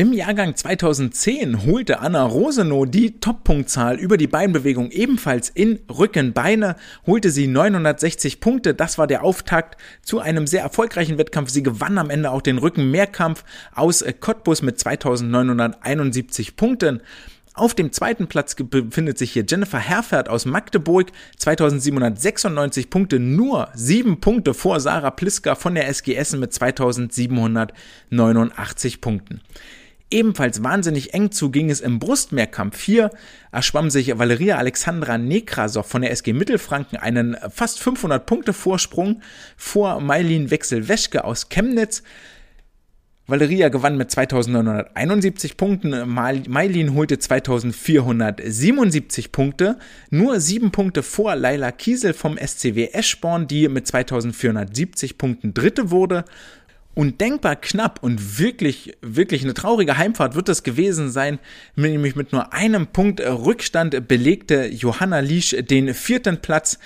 Im Jahrgang 2010 holte Anna Rosenow die Top-Punktzahl über die Beinbewegung ebenfalls in Rücken-Beine, holte sie 960 Punkte. Das war der Auftakt zu einem sehr erfolgreichen Wettkampf. Sie gewann am Ende auch den Rücken-Mehrkampf aus Cottbus mit 2971 Punkten. Auf dem zweiten Platz befindet sich hier Jennifer Herfert aus Magdeburg, 2796 Punkte, nur sieben Punkte vor Sarah Pliska von der SG Essen mit 2789 Punkten. Ebenfalls wahnsinnig eng zu ging es im Brustmehrkampf. Hier erschwamm sich Valeria Alexandra Nekrasov von der SG Mittelfranken einen fast 500 Punkte Vorsprung vor Mailin Wechsel-Weschke aus Chemnitz. Valeria gewann mit 2971 Punkten, Mailin holte 2477 Punkte, nur sieben Punkte vor Laila Kiesel vom SCW Eschborn, die mit 2470 Punkten Dritte wurde. Undenkbar knapp und wirklich, wirklich eine traurige Heimfahrt wird es gewesen sein, nämlich mit nur einem Punkt Rückstand belegte Johanna Liesch den vierten Platz,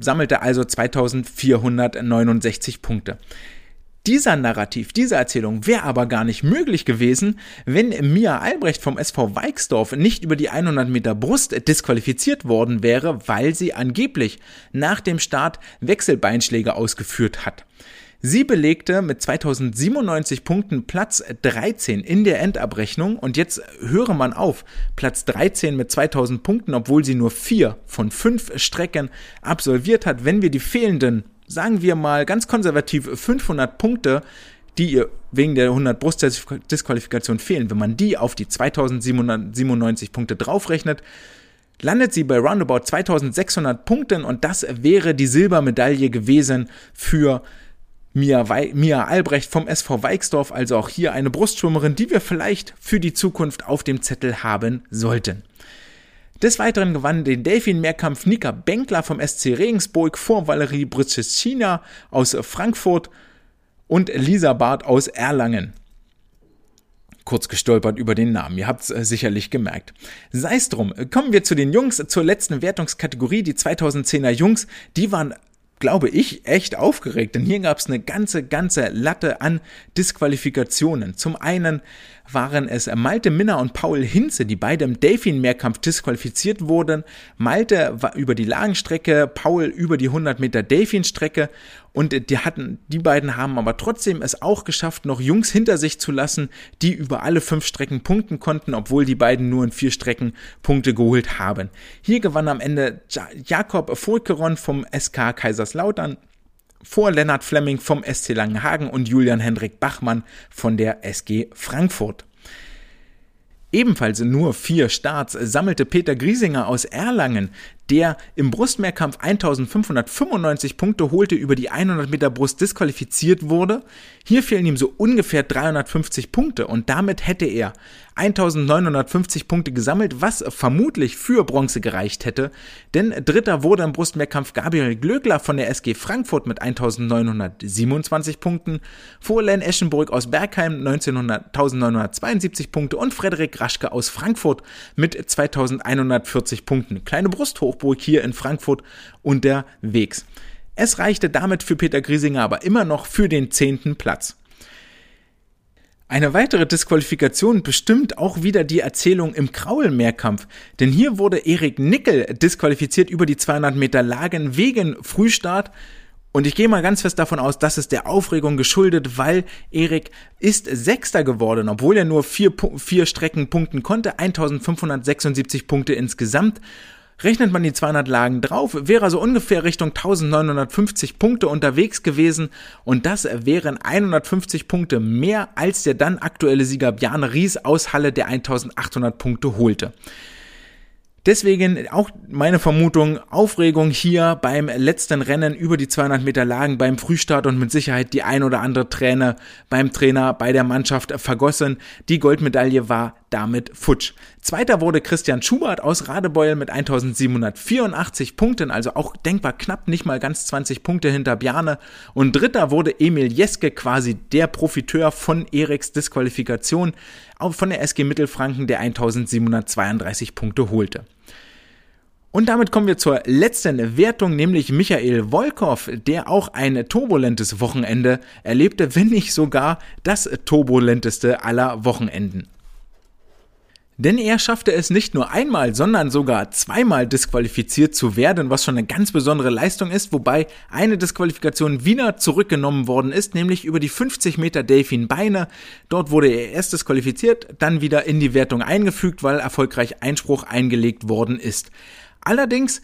sammelte also 2469 Punkte. Dieser Narrativ, diese Erzählung wäre aber gar nicht möglich gewesen, wenn Mia Albrecht vom SV Weixdorf nicht über die 100 Meter Brust disqualifiziert worden wäre, weil sie angeblich nach dem Start Wechselbeinschläge ausgeführt hat. Sie belegte mit 2097 Punkten Platz 13 in der Endabrechnung. Und jetzt höre man auf, Platz 13 mit 2000 Punkten, obwohl sie nur vier von fünf Strecken absolviert hat. Wenn wir die fehlenden, sagen wir mal ganz konservativ 500 Punkte, die ihr wegen der 100 Brustdisqualifikation fehlen, wenn man die auf die 2797 Punkte draufrechnet, landet sie bei roundabout 2600 Punkten. Und das wäre die Silbermedaille gewesen für Mia, Mia Albrecht vom SV Weixdorf, also auch hier eine Brustschwimmerin, die wir vielleicht für die Zukunft auf dem Zettel haben sollten. Des Weiteren gewann den Delfin-Mehrkampf Nika Benkler vom SC Regensburg vor Valerie Brzeschina aus Frankfurt und Lisa Barth aus Erlangen. Kurz gestolpert über den Namen, ihr habt es äh, sicherlich gemerkt. Sei es drum, kommen wir zu den Jungs, zur letzten Wertungskategorie, die 2010er Jungs, die waren glaube ich, echt aufgeregt, denn hier gab es eine ganze, ganze Latte an Disqualifikationen. Zum einen waren es Malte Minner und Paul Hinze, die beide im Delfin-Mehrkampf disqualifiziert wurden. Malte war über die Lagenstrecke, Paul über die 100 Meter Delfin-Strecke und die hatten, die beiden haben aber trotzdem es auch geschafft, noch Jungs hinter sich zu lassen, die über alle fünf Strecken punkten konnten, obwohl die beiden nur in vier Strecken Punkte geholt haben. Hier gewann am Ende Jakob Fulkeron vom SK Kaiserslautern vor Lennart Flemming vom SC Langenhagen und Julian Hendrik Bachmann von der SG Frankfurt. Ebenfalls nur vier Starts sammelte Peter Griesinger aus Erlangen, der im Brustmehrkampf 1595 Punkte holte, über die 100 Meter Brust disqualifiziert wurde. Hier fehlen ihm so ungefähr 350 Punkte und damit hätte er 1950 Punkte gesammelt, was vermutlich für Bronze gereicht hätte, denn Dritter wurde im Brustmehrkampf Gabriel Glöckler von der SG Frankfurt mit 1927 Punkten, vor Len Eschenburg aus Bergheim 1900, 1972 Punkte und Frederik Raschke aus Frankfurt mit 2140 Punkten. Kleine Brusthochburg hier in Frankfurt unterwegs. Es reichte damit für Peter Griesinger aber immer noch für den zehnten Platz. Eine weitere Disqualifikation bestimmt auch wieder die Erzählung im Kraulmehrkampf, denn hier wurde Erik Nickel disqualifiziert über die 200 Meter Lagen wegen Frühstart. Und ich gehe mal ganz fest davon aus, dass es der Aufregung geschuldet, weil Erik ist Sechster geworden, obwohl er nur vier, vier Strecken punkten konnte, 1576 Punkte insgesamt. Rechnet man die 200 Lagen drauf, wäre er so ungefähr Richtung 1950 Punkte unterwegs gewesen und das wären 150 Punkte mehr als der dann aktuelle Sieger Bjarne Ries aus Halle, der 1800 Punkte holte. Deswegen auch meine Vermutung, Aufregung hier beim letzten Rennen über die 200 Meter Lagen beim Frühstart und mit Sicherheit die ein oder andere Träne beim Trainer, bei der Mannschaft vergossen. Die Goldmedaille war damit futsch. Zweiter wurde Christian Schubert aus Radebeul mit 1784 Punkten, also auch denkbar knapp, nicht mal ganz 20 Punkte hinter Bjarne. Und dritter wurde Emil Jeske, quasi der Profiteur von Eriks Disqualifikation, auch von der SG Mittelfranken, der 1732 Punkte holte. Und damit kommen wir zur letzten Wertung, nämlich Michael Wolkow, der auch ein turbulentes Wochenende erlebte, wenn nicht sogar das turbulenteste aller Wochenenden. Denn er schaffte es nicht nur einmal, sondern sogar zweimal disqualifiziert zu werden, was schon eine ganz besondere Leistung ist, wobei eine Disqualifikation wieder zurückgenommen worden ist, nämlich über die 50 Meter Delfin Beine. Dort wurde er erst disqualifiziert, dann wieder in die Wertung eingefügt, weil erfolgreich Einspruch eingelegt worden ist. Allerdings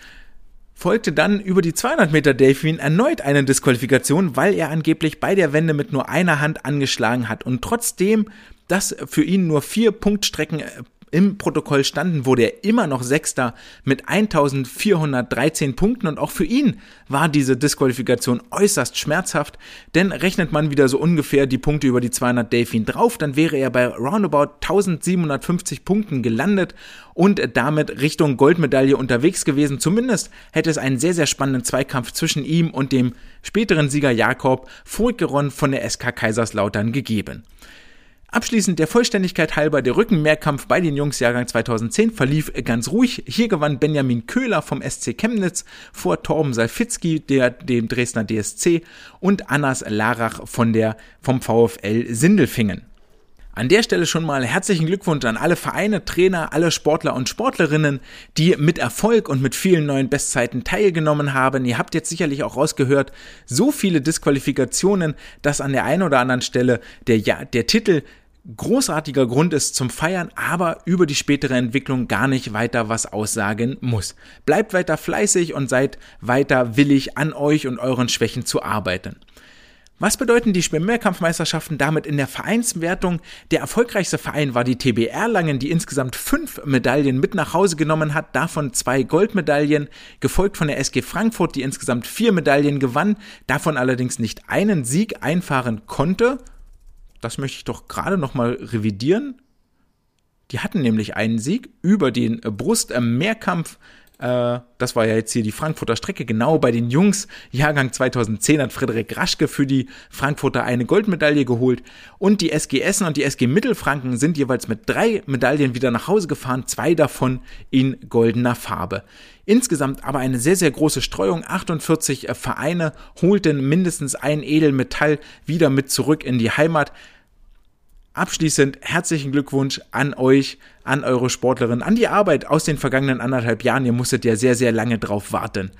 folgte dann über die 200 Meter Delfin erneut eine Disqualifikation, weil er angeblich bei der Wende mit nur einer Hand angeschlagen hat und trotzdem dass für ihn nur vier Punktstrecken äh, im Protokoll standen, wurde er immer noch Sechster mit 1413 Punkten und auch für ihn war diese Disqualifikation äußerst schmerzhaft, denn rechnet man wieder so ungefähr die Punkte über die 200 Delfin drauf, dann wäre er bei roundabout 1750 Punkten gelandet und damit Richtung Goldmedaille unterwegs gewesen. Zumindest hätte es einen sehr, sehr spannenden Zweikampf zwischen ihm und dem späteren Sieger Jakob Fulkeron von der SK Kaiserslautern gegeben. Abschließend der Vollständigkeit halber, der Rückenmehrkampf bei den Jungs Jahrgang 2010 verlief ganz ruhig. Hier gewann Benjamin Köhler vom SC Chemnitz vor Torben Salfitzky, der, dem Dresdner DSC und Annas Larach von der, vom VfL Sindelfingen. An der Stelle schon mal herzlichen Glückwunsch an alle Vereine, Trainer, alle Sportler und Sportlerinnen, die mit Erfolg und mit vielen neuen Bestzeiten teilgenommen haben. Ihr habt jetzt sicherlich auch rausgehört, so viele Disqualifikationen, dass an der einen oder anderen Stelle der, ja, der Titel großartiger Grund ist zum Feiern, aber über die spätere Entwicklung gar nicht weiter was aussagen muss. Bleibt weiter fleißig und seid weiter willig an euch und euren Schwächen zu arbeiten. Was bedeuten die Schwimmmehrkampfmeisterschaften damit in der Vereinswertung? Der erfolgreichste Verein war die TB Erlangen, die insgesamt fünf Medaillen mit nach Hause genommen hat, davon zwei Goldmedaillen, gefolgt von der SG Frankfurt, die insgesamt vier Medaillen gewann, davon allerdings nicht einen Sieg einfahren konnte das möchte ich doch gerade noch mal revidieren. Die hatten nämlich einen Sieg über den Brust-Mehrkampf. Äh, das war ja jetzt hier die Frankfurter Strecke. Genau bei den Jungs. Jahrgang 2010 hat Frederik Raschke für die Frankfurter eine Goldmedaille geholt. Und die SG Essen und die SG Mittelfranken sind jeweils mit drei Medaillen wieder nach Hause gefahren. Zwei davon in goldener Farbe. Insgesamt aber eine sehr, sehr große Streuung. 48 Vereine holten mindestens ein Edelmetall wieder mit zurück in die Heimat. Abschließend herzlichen Glückwunsch an euch, an eure Sportlerin, an die Arbeit aus den vergangenen anderthalb Jahren. Ihr musstet ja sehr, sehr lange drauf warten.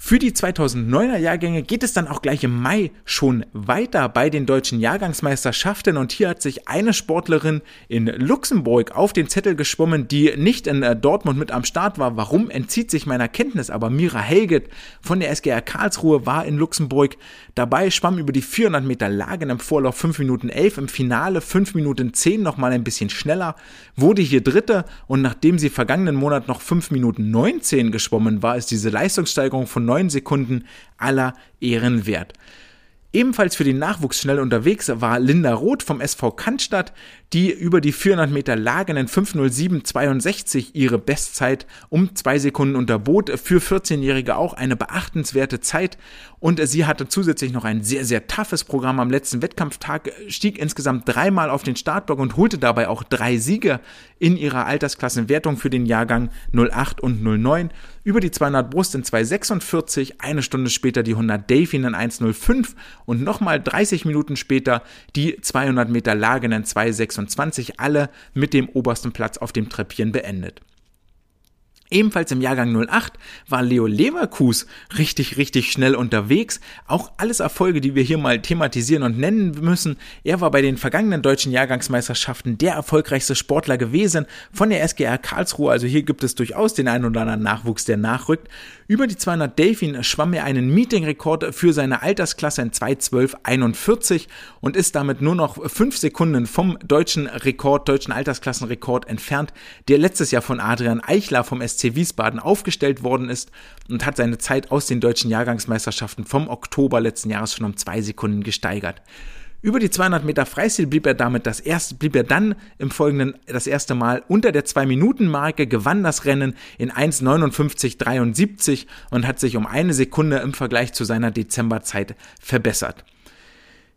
Für die 2009er Jahrgänge geht es dann auch gleich im Mai schon weiter bei den deutschen Jahrgangsmeisterschaften. Und hier hat sich eine Sportlerin in Luxemburg auf den Zettel geschwommen, die nicht in äh, Dortmund mit am Start war. Warum entzieht sich meiner Kenntnis, aber Mira Helget von der SGR Karlsruhe war in Luxemburg dabei, schwamm über die 400 Meter Lagen im Vorlauf 5 Minuten 11, im Finale 5 Minuten 10 nochmal ein bisschen schneller, wurde hier Dritte. Und nachdem sie vergangenen Monat noch 5 Minuten 19 geschwommen war, ist diese Leistungssteigerung von neun Sekunden aller Ehren wert. Ebenfalls für den Nachwuchs schnell unterwegs war Linda Roth vom SV Cannstatt, die über die 400 Meter Lagen in 5.07.62 ihre Bestzeit um zwei Sekunden unterbot. Für 14-Jährige auch eine beachtenswerte Zeit. Und sie hatte zusätzlich noch ein sehr, sehr toughes Programm am letzten Wettkampftag, stieg insgesamt dreimal auf den Startblock und holte dabei auch drei Siege in ihrer Altersklassenwertung für den Jahrgang 08 und 09 über die 200 Brust in 2,46, eine Stunde später die 100 Delfin in 1,05 und nochmal 30 Minuten später die 200 Meter Lagen in 2,26, alle mit dem obersten Platz auf dem Treppchen beendet. Ebenfalls im Jahrgang 08 war Leo Leverkus richtig, richtig schnell unterwegs. Auch alles Erfolge, die wir hier mal thematisieren und nennen müssen. Er war bei den vergangenen deutschen Jahrgangsmeisterschaften der erfolgreichste Sportler gewesen von der SGR Karlsruhe. Also hier gibt es durchaus den einen oder anderen Nachwuchs, der nachrückt. Über die 200 Delfin schwamm er einen Meetingrekord für seine Altersklasse in 2.12.41 und ist damit nur noch fünf Sekunden vom deutschen Rekord, deutschen Altersklassenrekord entfernt, der letztes Jahr von Adrian Eichler vom SC SC Wiesbaden aufgestellt worden ist und hat seine Zeit aus den deutschen Jahrgangsmeisterschaften vom Oktober letzten Jahres schon um zwei Sekunden gesteigert. Über die 200 Meter Freistil blieb er damit das erste, blieb er dann im Folgenden das erste Mal unter der 2-Minuten-Marke, gewann das Rennen in 1,59,73 und hat sich um eine Sekunde im Vergleich zu seiner Dezemberzeit verbessert.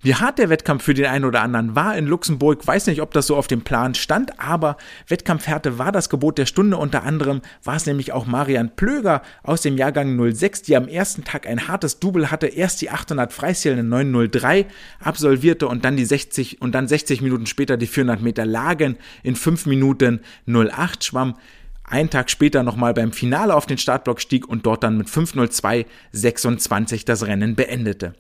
Wie hart der Wettkampf für den einen oder anderen war in Luxemburg, weiß nicht, ob das so auf dem Plan stand, aber Wettkampfhärte war das Gebot der Stunde. Unter anderem war es nämlich auch Marian Plöger aus dem Jahrgang 06, die am ersten Tag ein hartes Double hatte, erst die 800 Freistil in 903 absolvierte und dann die 60 und dann 60 Minuten später die 400 Meter Lagen in 5 Minuten 08 schwamm einen Tag später nochmal beim Finale auf den Startblock stieg und dort dann mit 5.02.26 das Rennen beendete.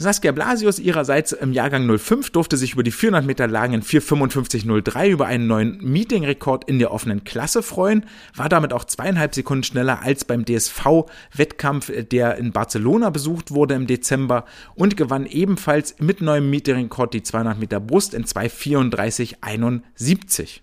Saskia Blasius ihrerseits im Jahrgang 05 durfte sich über die 400 Meter Lagen in 4,55,03 über einen neuen Meeting-Rekord in der offenen Klasse freuen, war damit auch zweieinhalb Sekunden schneller als beim DSV-Wettkampf, der in Barcelona besucht wurde im Dezember und gewann ebenfalls mit neuem Meeting-Rekord die 200 Meter Brust in 2,34,71.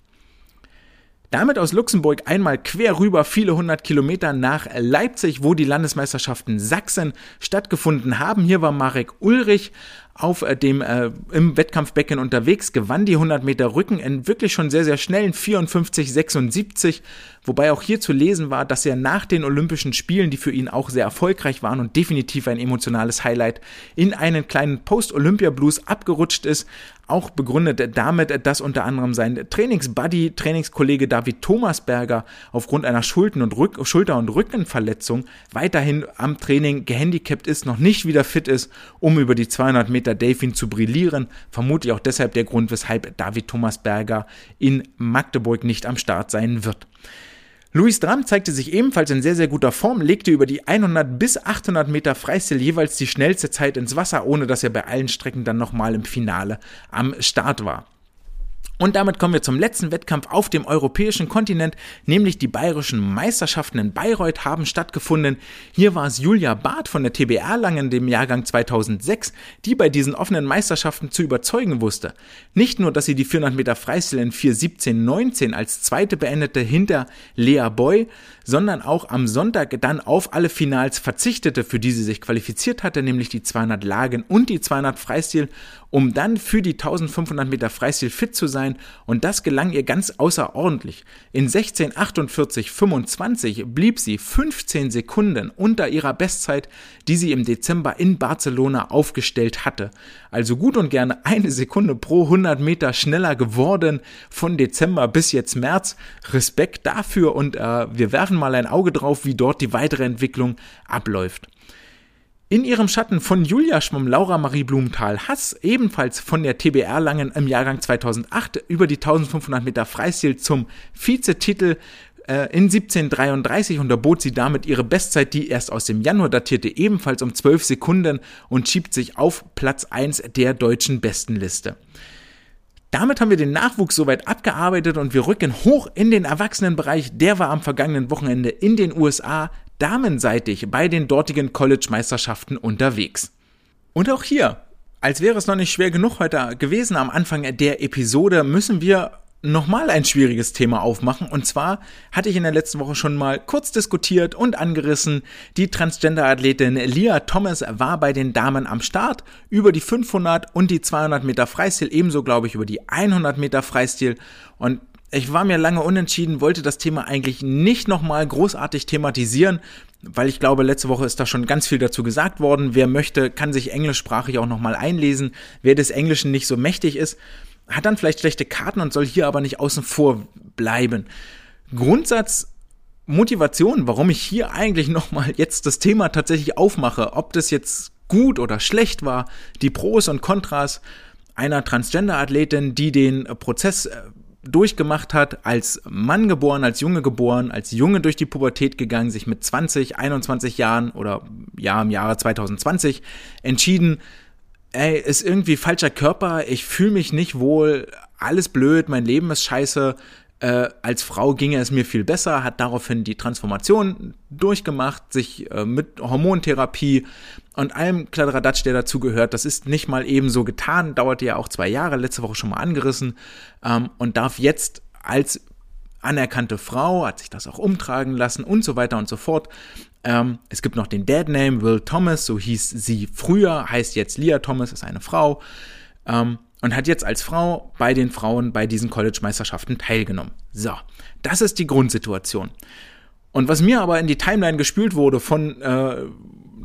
Damit aus Luxemburg einmal quer rüber viele hundert Kilometer nach Leipzig, wo die Landesmeisterschaften Sachsen stattgefunden haben. Hier war Marek Ulrich auf äh, dem äh, im Wettkampfbecken unterwegs, gewann die 100 Meter Rücken in wirklich schon sehr sehr schnellen 54:76, wobei auch hier zu lesen war, dass er nach den Olympischen Spielen, die für ihn auch sehr erfolgreich waren und definitiv ein emotionales Highlight, in einen kleinen Post-Olympia-Blues abgerutscht ist, auch begründet damit, dass unter anderem sein Trainingsbuddy, Trainingskollege David Thomasberger aufgrund einer Schulter- und, Rück Schulter und Rückenverletzung weiterhin am Training gehandicapt ist, noch nicht wieder fit ist, um über die 200 Meter Delfin zu brillieren. Vermutlich auch deshalb der Grund, weshalb David Thomasberger in Magdeburg nicht am Start sein wird. Luis Dram zeigte sich ebenfalls in sehr, sehr guter Form, legte über die 100 bis 800 Meter Freistil jeweils die schnellste Zeit ins Wasser, ohne dass er bei allen Strecken dann nochmal im Finale am Start war. Und damit kommen wir zum letzten Wettkampf auf dem europäischen Kontinent, nämlich die bayerischen Meisterschaften in Bayreuth haben stattgefunden. Hier war es Julia Barth von der TBR Langen dem Jahrgang 2006, die bei diesen offenen Meisterschaften zu überzeugen wusste. Nicht nur, dass sie die 400 Meter Freistil in 4.17.19 als zweite beendete hinter Lea Boy, sondern auch am Sonntag dann auf alle Finals verzichtete, für die sie sich qualifiziert hatte, nämlich die 200 Lagen und die 200 Freistil um dann für die 1500 Meter Freistil fit zu sein und das gelang ihr ganz außerordentlich. In 16:48:25 blieb sie 15 Sekunden unter ihrer Bestzeit, die sie im Dezember in Barcelona aufgestellt hatte. Also gut und gerne eine Sekunde pro 100 Meter schneller geworden von Dezember bis jetzt März. Respekt dafür und äh, wir werfen mal ein Auge drauf, wie dort die weitere Entwicklung abläuft. In ihrem Schatten von Julia schwamm Laura Marie Blumenthal Hass, ebenfalls von der TBR Langen im Jahrgang 2008 über die 1500 Meter Freistil zum Vizetitel äh, in 1733 unterbot sie damit ihre Bestzeit, die erst aus dem Januar datierte, ebenfalls um 12 Sekunden und schiebt sich auf Platz 1 der deutschen Bestenliste. Damit haben wir den Nachwuchs soweit abgearbeitet und wir rücken hoch in den Erwachsenenbereich. Der war am vergangenen Wochenende in den USA damenseitig bei den dortigen College-Meisterschaften unterwegs. Und auch hier, als wäre es noch nicht schwer genug heute gewesen am Anfang der Episode, müssen wir nochmal ein schwieriges Thema aufmachen. Und zwar hatte ich in der letzten Woche schon mal kurz diskutiert und angerissen. Die Transgender-Athletin Leah Thomas war bei den Damen am Start über die 500 und die 200 Meter Freistil, ebenso glaube ich über die 100 Meter Freistil. Und ich war mir lange unentschieden, wollte das Thema eigentlich nicht nochmal großartig thematisieren, weil ich glaube, letzte Woche ist da schon ganz viel dazu gesagt worden. Wer möchte, kann sich englischsprachig auch nochmal einlesen. Wer des Englischen nicht so mächtig ist, hat dann vielleicht schlechte Karten und soll hier aber nicht außen vor bleiben. Grundsatz Motivation, warum ich hier eigentlich nochmal jetzt das Thema tatsächlich aufmache, ob das jetzt gut oder schlecht war, die Pros und Kontras einer Transgender-Athletin, die den Prozess äh, durchgemacht hat, als Mann geboren, als Junge geboren, als Junge durch die Pubertät gegangen, sich mit 20, 21 Jahren oder ja im Jahre 2020 entschieden, ey, ist irgendwie falscher Körper, ich fühle mich nicht wohl, alles blöd, mein Leben ist scheiße. Äh, als Frau ginge es mir viel besser, hat daraufhin die Transformation durchgemacht, sich äh, mit Hormontherapie und allem Kladderadatsch, der dazugehört. Das ist nicht mal eben so getan, dauerte ja auch zwei Jahre, letzte Woche schon mal angerissen ähm, und darf jetzt als anerkannte Frau, hat sich das auch umtragen lassen und so weiter und so fort, ähm, es gibt noch den Dad Name, Will Thomas, so hieß sie früher, heißt jetzt Leah Thomas, ist eine Frau. Ähm, und hat jetzt als Frau bei den Frauen bei diesen College-Meisterschaften teilgenommen. So, das ist die Grundsituation. Und was mir aber in die Timeline gespült wurde von äh,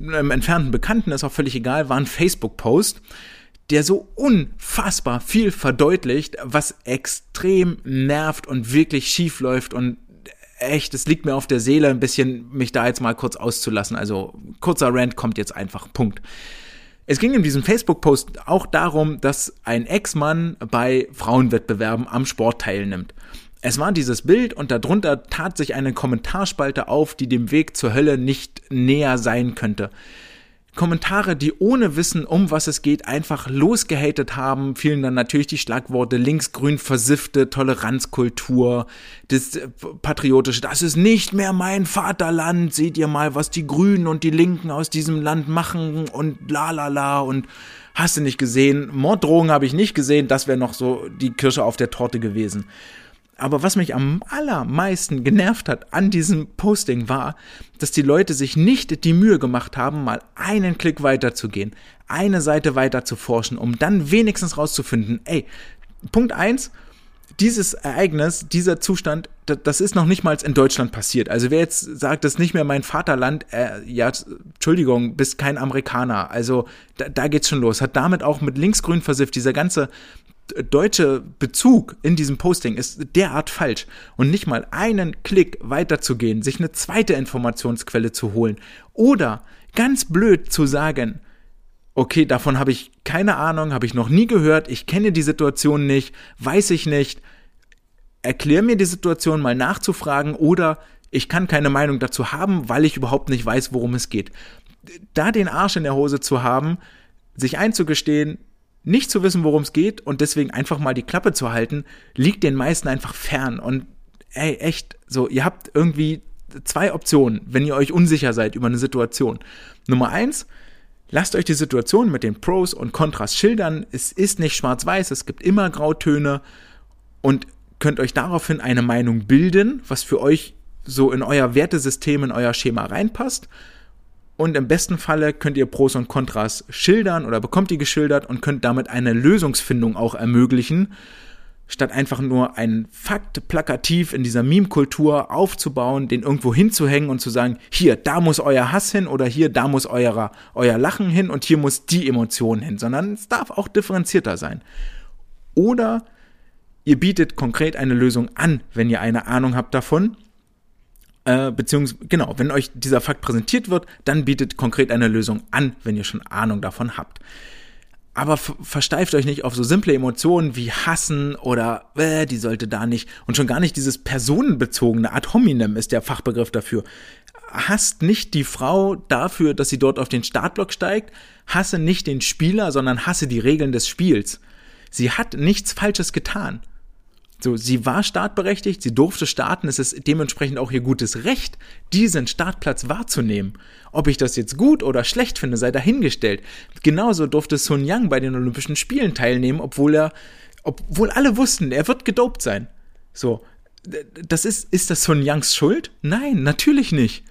einem entfernten Bekannten, ist auch völlig egal, war ein Facebook-Post, der so unfassbar viel verdeutlicht, was extrem nervt und wirklich schief läuft und echt, es liegt mir auf der Seele, ein bisschen mich da jetzt mal kurz auszulassen. Also kurzer Rant kommt jetzt einfach. Punkt. Es ging in diesem Facebook-Post auch darum, dass ein Ex-Mann bei Frauenwettbewerben am Sport teilnimmt. Es war dieses Bild und darunter tat sich eine Kommentarspalte auf, die dem Weg zur Hölle nicht näher sein könnte. Kommentare, die ohne Wissen, um was es geht, einfach losgehatet haben, fielen dann natürlich die Schlagworte linksgrün versiffte Toleranzkultur, das äh, patriotische, das ist nicht mehr mein Vaterland, seht ihr mal, was die Grünen und die Linken aus diesem Land machen und la la la und hast du nicht gesehen, Morddrohungen habe ich nicht gesehen, das wäre noch so die Kirsche auf der Torte gewesen. Aber was mich am allermeisten genervt hat an diesem Posting war, dass die Leute sich nicht die Mühe gemacht haben, mal einen Klick weiterzugehen, eine Seite weiter zu forschen, um dann wenigstens rauszufinden, ey, Punkt eins, dieses Ereignis, dieser Zustand, das ist noch nicht mal in Deutschland passiert. Also wer jetzt sagt, das ist nicht mehr mein Vaterland, äh, ja, Entschuldigung, bist kein Amerikaner. Also da, da geht's schon los. Hat damit auch mit linksgrün versifft, dieser ganze deutsche Bezug in diesem Posting ist derart falsch und nicht mal einen Klick weiterzugehen, sich eine zweite Informationsquelle zu holen oder ganz blöd zu sagen, okay, davon habe ich keine Ahnung, habe ich noch nie gehört, ich kenne die Situation nicht, weiß ich nicht, erklär mir die Situation mal nachzufragen oder ich kann keine Meinung dazu haben, weil ich überhaupt nicht weiß, worum es geht. Da den Arsch in der Hose zu haben, sich einzugestehen, nicht zu wissen, worum es geht und deswegen einfach mal die Klappe zu halten, liegt den meisten einfach fern. Und ey, echt, so, ihr habt irgendwie zwei Optionen, wenn ihr euch unsicher seid über eine Situation. Nummer eins, lasst euch die Situation mit den Pros und Kontras schildern. Es ist nicht schwarz-weiß, es gibt immer Grautöne und könnt euch daraufhin eine Meinung bilden, was für euch so in euer Wertesystem, in euer Schema reinpasst. Und im besten Falle könnt ihr Pros und Kontras schildern oder bekommt die geschildert und könnt damit eine Lösungsfindung auch ermöglichen, statt einfach nur einen Fakt plakativ in dieser Meme-Kultur aufzubauen, den irgendwo hinzuhängen und zu sagen, hier, da muss euer Hass hin oder hier, da muss euer, euer Lachen hin und hier muss die Emotion hin, sondern es darf auch differenzierter sein. Oder ihr bietet konkret eine Lösung an, wenn ihr eine Ahnung habt davon äh, beziehungsweise, genau, wenn euch dieser Fakt präsentiert wird, dann bietet konkret eine Lösung an, wenn ihr schon Ahnung davon habt. Aber versteift euch nicht auf so simple Emotionen wie Hassen oder äh, die sollte da nicht und schon gar nicht dieses personenbezogene ad hominem ist der Fachbegriff dafür. Hasst nicht die Frau dafür, dass sie dort auf den Startblock steigt, hasse nicht den Spieler, sondern hasse die Regeln des Spiels. Sie hat nichts Falsches getan. So, sie war startberechtigt, sie durfte starten, es ist dementsprechend auch ihr gutes Recht, diesen Startplatz wahrzunehmen. Ob ich das jetzt gut oder schlecht finde, sei dahingestellt. Genauso durfte Sun Yang bei den Olympischen Spielen teilnehmen, obwohl er, obwohl alle wussten, er wird gedopt sein. So, das ist, ist das Sun Yangs Schuld? Nein, natürlich nicht.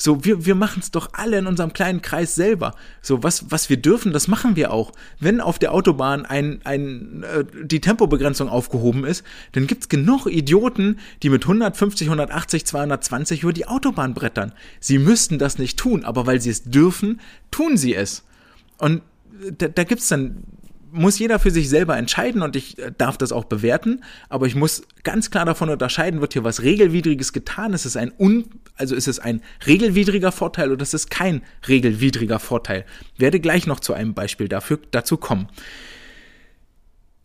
So, wir, wir machen es doch alle in unserem kleinen Kreis selber. So, was, was wir dürfen, das machen wir auch. Wenn auf der Autobahn ein, ein, äh, die Tempobegrenzung aufgehoben ist, dann gibt's genug Idioten, die mit 150, 180, 220 über die Autobahn brettern. Sie müssten das nicht tun, aber weil sie es dürfen, tun sie es. Und da, da gibt's dann muss jeder für sich selber entscheiden und ich äh, darf das auch bewerten, aber ich muss ganz klar davon unterscheiden, wird hier was regelwidriges getan, ist es ein un, also ist es ein regelwidriger Vorteil oder ist es kein regelwidriger Vorteil. Werde gleich noch zu einem Beispiel dafür dazu kommen.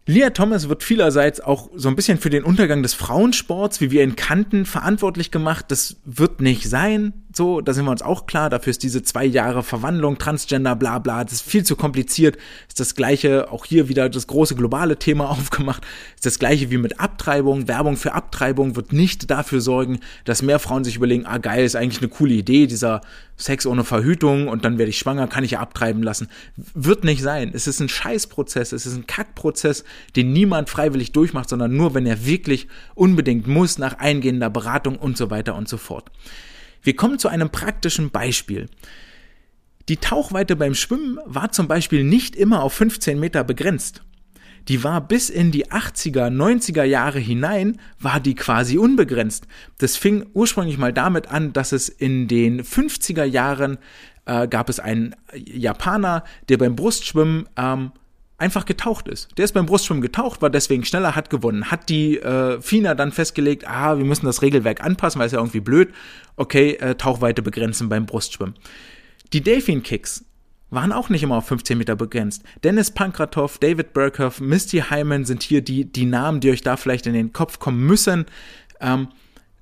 Leah Thomas wird vielerseits auch so ein bisschen für den Untergang des Frauensports, wie wir ihn kannten, verantwortlich gemacht. Das wird nicht sein. So, da sind wir uns auch klar. Dafür ist diese zwei Jahre Verwandlung, Transgender, bla bla, das ist viel zu kompliziert. Ist das gleiche, auch hier wieder das große globale Thema aufgemacht. Ist das gleiche wie mit Abtreibung. Werbung für Abtreibung wird nicht dafür sorgen, dass mehr Frauen sich überlegen, ah geil, ist eigentlich eine coole Idee, dieser Sex ohne Verhütung und dann werde ich schwanger, kann ich ja abtreiben lassen. Wird nicht sein. Es ist ein Scheißprozess, es ist ein Kackprozess, den niemand freiwillig durchmacht, sondern nur, wenn er wirklich unbedingt muss, nach eingehender Beratung und so weiter und so fort. Wir kommen zu einem praktischen Beispiel. Die Tauchweite beim Schwimmen war zum Beispiel nicht immer auf 15 Meter begrenzt. Die war bis in die 80er, 90er Jahre hinein, war die quasi unbegrenzt. Das fing ursprünglich mal damit an, dass es in den 50er Jahren äh, gab es einen Japaner, der beim Brustschwimmen ähm, einfach getaucht ist. Der ist beim Brustschwimmen getaucht, war deswegen schneller, hat gewonnen. Hat die äh, FINA dann festgelegt, ah, wir müssen das Regelwerk anpassen, weil es ja irgendwie blöd. Okay, äh, Tauchweite begrenzen beim Brustschwimmen. Die Delfin Kicks waren auch nicht immer auf 15 Meter begrenzt. Dennis Pankratov, David Burkhoff, Misty Hyman sind hier die, die Namen, die euch da vielleicht in den Kopf kommen müssen. Ähm,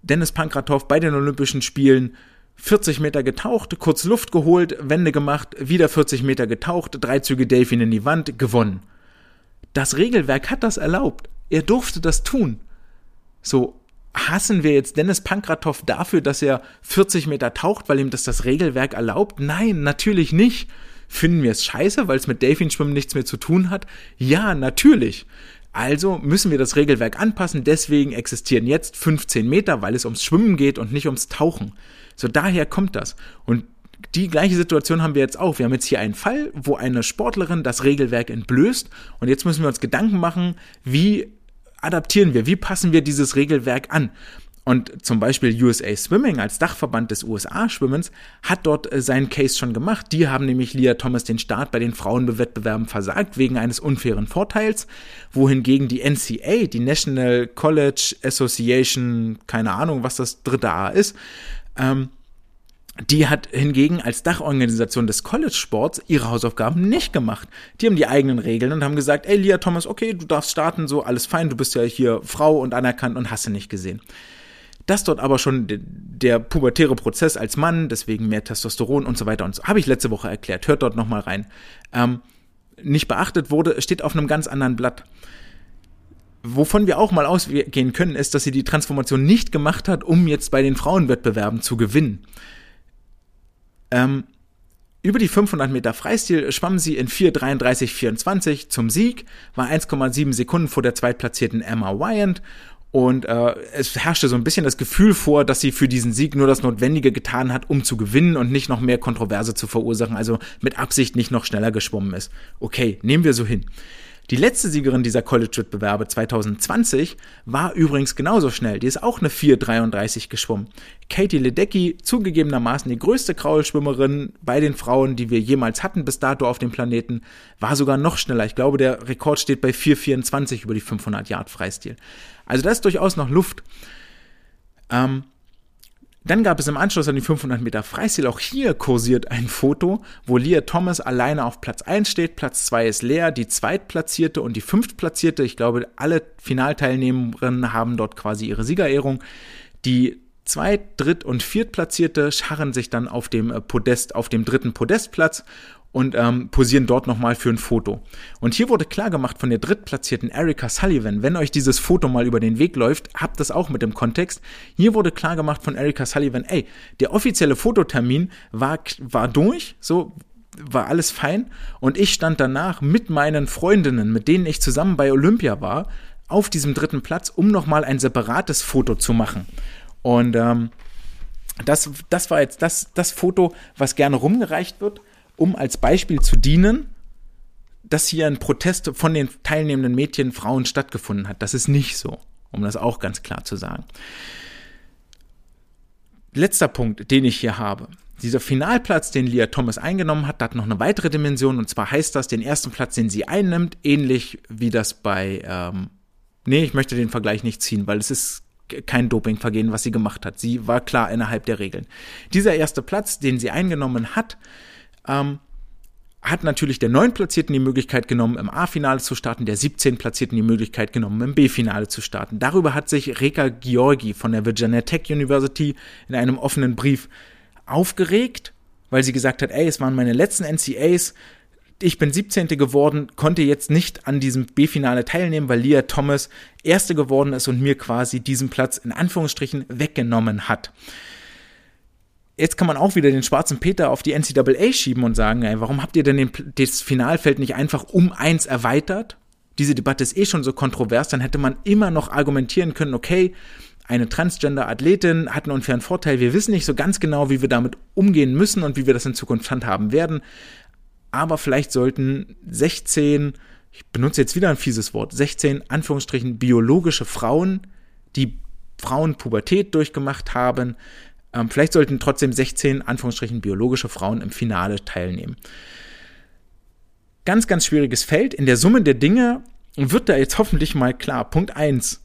Dennis Pankratov bei den Olympischen Spielen 40 Meter getaucht, kurz Luft geholt, Wende gemacht, wieder 40 Meter getaucht, drei Züge Delfin in die Wand, gewonnen. Das Regelwerk hat das erlaubt. Er durfte das tun. So, hassen wir jetzt Dennis Pankratov dafür, dass er 40 Meter taucht, weil ihm das das Regelwerk erlaubt? Nein, natürlich nicht. Finden wir es scheiße, weil es mit Delfinschwimmen nichts mehr zu tun hat? Ja, natürlich. Also müssen wir das Regelwerk anpassen, deswegen existieren jetzt 15 Meter, weil es ums Schwimmen geht und nicht ums Tauchen. So daher kommt das. Und die gleiche Situation haben wir jetzt auch. Wir haben jetzt hier einen Fall, wo eine Sportlerin das Regelwerk entblößt und jetzt müssen wir uns Gedanken machen, wie adaptieren wir, wie passen wir dieses Regelwerk an. Und zum Beispiel USA Swimming als Dachverband des USA-Schwimmens hat dort äh, seinen Case schon gemacht. Die haben nämlich Leah Thomas den Start bei den Frauenwettbewerben versagt wegen eines unfairen Vorteils, wohingegen die NCA, die National College Association, keine Ahnung, was das dritte A ist, ähm, die hat hingegen als Dachorganisation des College-Sports ihre Hausaufgaben nicht gemacht. Die haben die eigenen Regeln und haben gesagt, ey, Lia Thomas, okay, du darfst starten, so, alles fein, du bist ja hier Frau und anerkannt und hast du nicht gesehen. Das dort aber schon der, der pubertäre Prozess als Mann, deswegen mehr Testosteron und so weiter und so, habe ich letzte Woche erklärt, hört dort nochmal rein, ähm, nicht beachtet wurde, steht auf einem ganz anderen Blatt. Wovon wir auch mal ausgehen können, ist, dass sie die Transformation nicht gemacht hat, um jetzt bei den Frauenwettbewerben zu gewinnen. Ähm, über die 500 Meter Freistil schwamm sie in 4,33,24 zum Sieg, war 1,7 Sekunden vor der zweitplatzierten Emma Wyant und äh, es herrschte so ein bisschen das Gefühl vor, dass sie für diesen Sieg nur das Notwendige getan hat, um zu gewinnen und nicht noch mehr Kontroverse zu verursachen, also mit Absicht nicht noch schneller geschwommen ist. Okay, nehmen wir so hin. Die letzte Siegerin dieser College-Wettbewerbe 2020 war übrigens genauso schnell. Die ist auch eine 4,33 geschwommen. Katie Ledecky, zugegebenermaßen die größte Kraulschwimmerin bei den Frauen, die wir jemals hatten bis dato auf dem Planeten, war sogar noch schneller. Ich glaube, der Rekord steht bei 4,24 über die 500 Yard Freistil. Also da ist durchaus noch Luft. Ähm, Dann gab es im Anschluss an die 500 Meter Freistil, auch hier kursiert ein Foto, wo Leah Thomas alleine auf Platz 1 steht, Platz 2 ist leer, die Zweitplatzierte und die Fünftplatzierte, ich glaube, alle Finalteilnehmerinnen haben dort quasi ihre Siegerehrung. Die Zweit-, Dritt- und Viertplatzierte scharren sich dann auf dem äh, Podest, auf dem dritten Podestplatz und ähm, posieren dort nochmal für ein Foto. Und hier wurde klar gemacht von der drittplatzierten Erika Sullivan, wenn euch dieses Foto mal über den Weg läuft, habt das auch mit dem Kontext. Hier wurde klar gemacht von Erika Sullivan, ey, der offizielle Fototermin war, war durch, so war alles fein und ich stand danach mit meinen Freundinnen, mit denen ich zusammen bei Olympia war, auf diesem dritten Platz, um nochmal ein separates Foto zu machen. Und ähm, das, das war jetzt das, das Foto, was gerne rumgereicht wird um als Beispiel zu dienen, dass hier ein Protest von den teilnehmenden Mädchen, Frauen stattgefunden hat. Das ist nicht so, um das auch ganz klar zu sagen. Letzter Punkt, den ich hier habe. Dieser Finalplatz, den Leah Thomas eingenommen hat, hat noch eine weitere Dimension und zwar heißt das, den ersten Platz, den sie einnimmt, ähnlich wie das bei, ähm, nee, ich möchte den Vergleich nicht ziehen, weil es ist kein Dopingvergehen, was sie gemacht hat. Sie war klar innerhalb der Regeln. Dieser erste Platz, den sie eingenommen hat, ähm, hat natürlich der 9 Platzierten die Möglichkeit genommen, im A-Finale zu starten, der 17 Platzierten die Möglichkeit genommen, im B-Finale zu starten. Darüber hat sich Reka Georgi von der Virginia Tech University in einem offenen Brief aufgeregt, weil sie gesagt hat, ey, es waren meine letzten NCAs, ich bin 17. geworden, konnte jetzt nicht an diesem B-Finale teilnehmen, weil Leah Thomas Erste geworden ist und mir quasi diesen Platz in Anführungsstrichen weggenommen hat jetzt kann man auch wieder den schwarzen Peter auf die NCAA schieben und sagen, ey, warum habt ihr denn den, das Finalfeld nicht einfach um eins erweitert? Diese Debatte ist eh schon so kontrovers, dann hätte man immer noch argumentieren können, okay, eine Transgender-Athletin hat einen unfairen Vorteil. Wir wissen nicht so ganz genau, wie wir damit umgehen müssen und wie wir das in Zukunft handhaben werden. Aber vielleicht sollten 16, ich benutze jetzt wieder ein fieses Wort, 16 Anführungsstrichen biologische Frauen, die Frauen Pubertät durchgemacht haben, ähm, vielleicht sollten trotzdem 16 Anführungsstrichen biologische Frauen im Finale teilnehmen. Ganz, ganz schwieriges Feld. In der Summe der Dinge wird da jetzt hoffentlich mal klar. Punkt 1.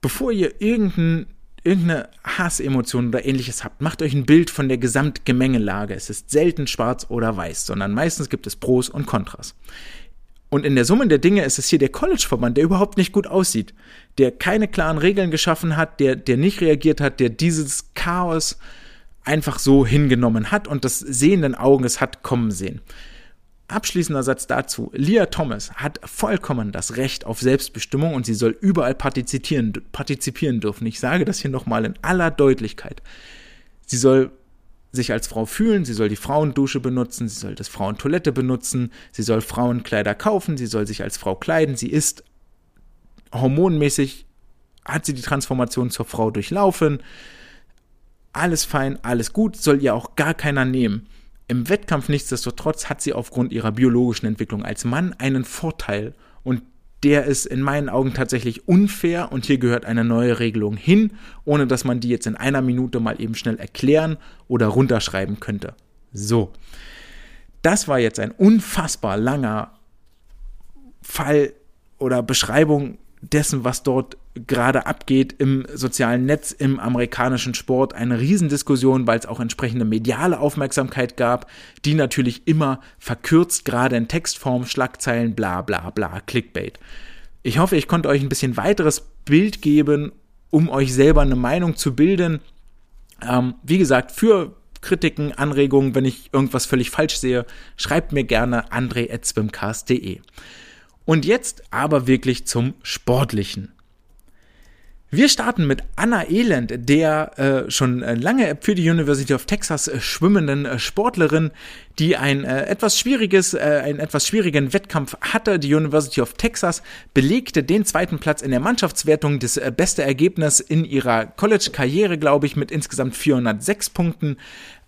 Bevor ihr irgendein, irgendeine Hassemotion oder ähnliches habt, macht euch ein Bild von der Gesamtgemengelage. Es ist selten schwarz oder weiß, sondern meistens gibt es Pros und Kontras. Und in der Summe der Dinge ist es hier der College-Verband, der überhaupt nicht gut aussieht, der keine klaren Regeln geschaffen hat, der, der nicht reagiert hat, der dieses Chaos einfach so hingenommen hat und das sehenden Auges hat kommen sehen. Abschließender Satz dazu. Leah Thomas hat vollkommen das Recht auf Selbstbestimmung und sie soll überall partizipieren, partizipieren dürfen. Ich sage das hier nochmal in aller Deutlichkeit. Sie soll sich als Frau fühlen, sie soll die Frauendusche benutzen, sie soll das Frauentoilette benutzen, sie soll Frauenkleider kaufen, sie soll sich als Frau kleiden, sie ist hormonmäßig, hat sie die Transformation zur Frau durchlaufen, alles fein, alles gut, soll ihr auch gar keiner nehmen. Im Wettkampf nichtsdestotrotz hat sie aufgrund ihrer biologischen Entwicklung als Mann einen Vorteil und der ist in meinen Augen tatsächlich unfair und hier gehört eine neue Regelung hin, ohne dass man die jetzt in einer Minute mal eben schnell erklären oder runterschreiben könnte. So. Das war jetzt ein unfassbar langer Fall oder Beschreibung dessen, was dort gerade abgeht im sozialen Netz, im amerikanischen Sport. Eine Riesendiskussion, weil es auch entsprechende mediale Aufmerksamkeit gab, die natürlich immer verkürzt, gerade in Textform, Schlagzeilen, bla bla bla, Clickbait. Ich hoffe, ich konnte euch ein bisschen weiteres Bild geben, um euch selber eine Meinung zu bilden. Ähm, wie gesagt, für Kritiken, Anregungen, wenn ich irgendwas völlig falsch sehe, schreibt mir gerne andre.swimcast.de. Und jetzt aber wirklich zum Sportlichen. Wir starten mit Anna Elend, der äh, schon äh, lange für die University of Texas äh, schwimmenden äh, Sportlerin, die ein äh, etwas schwieriges, äh, einen etwas schwierigen Wettkampf hatte. Die University of Texas belegte den zweiten Platz in der Mannschaftswertung, das beste Ergebnis in ihrer College-Karriere, glaube ich, mit insgesamt 406 Punkten.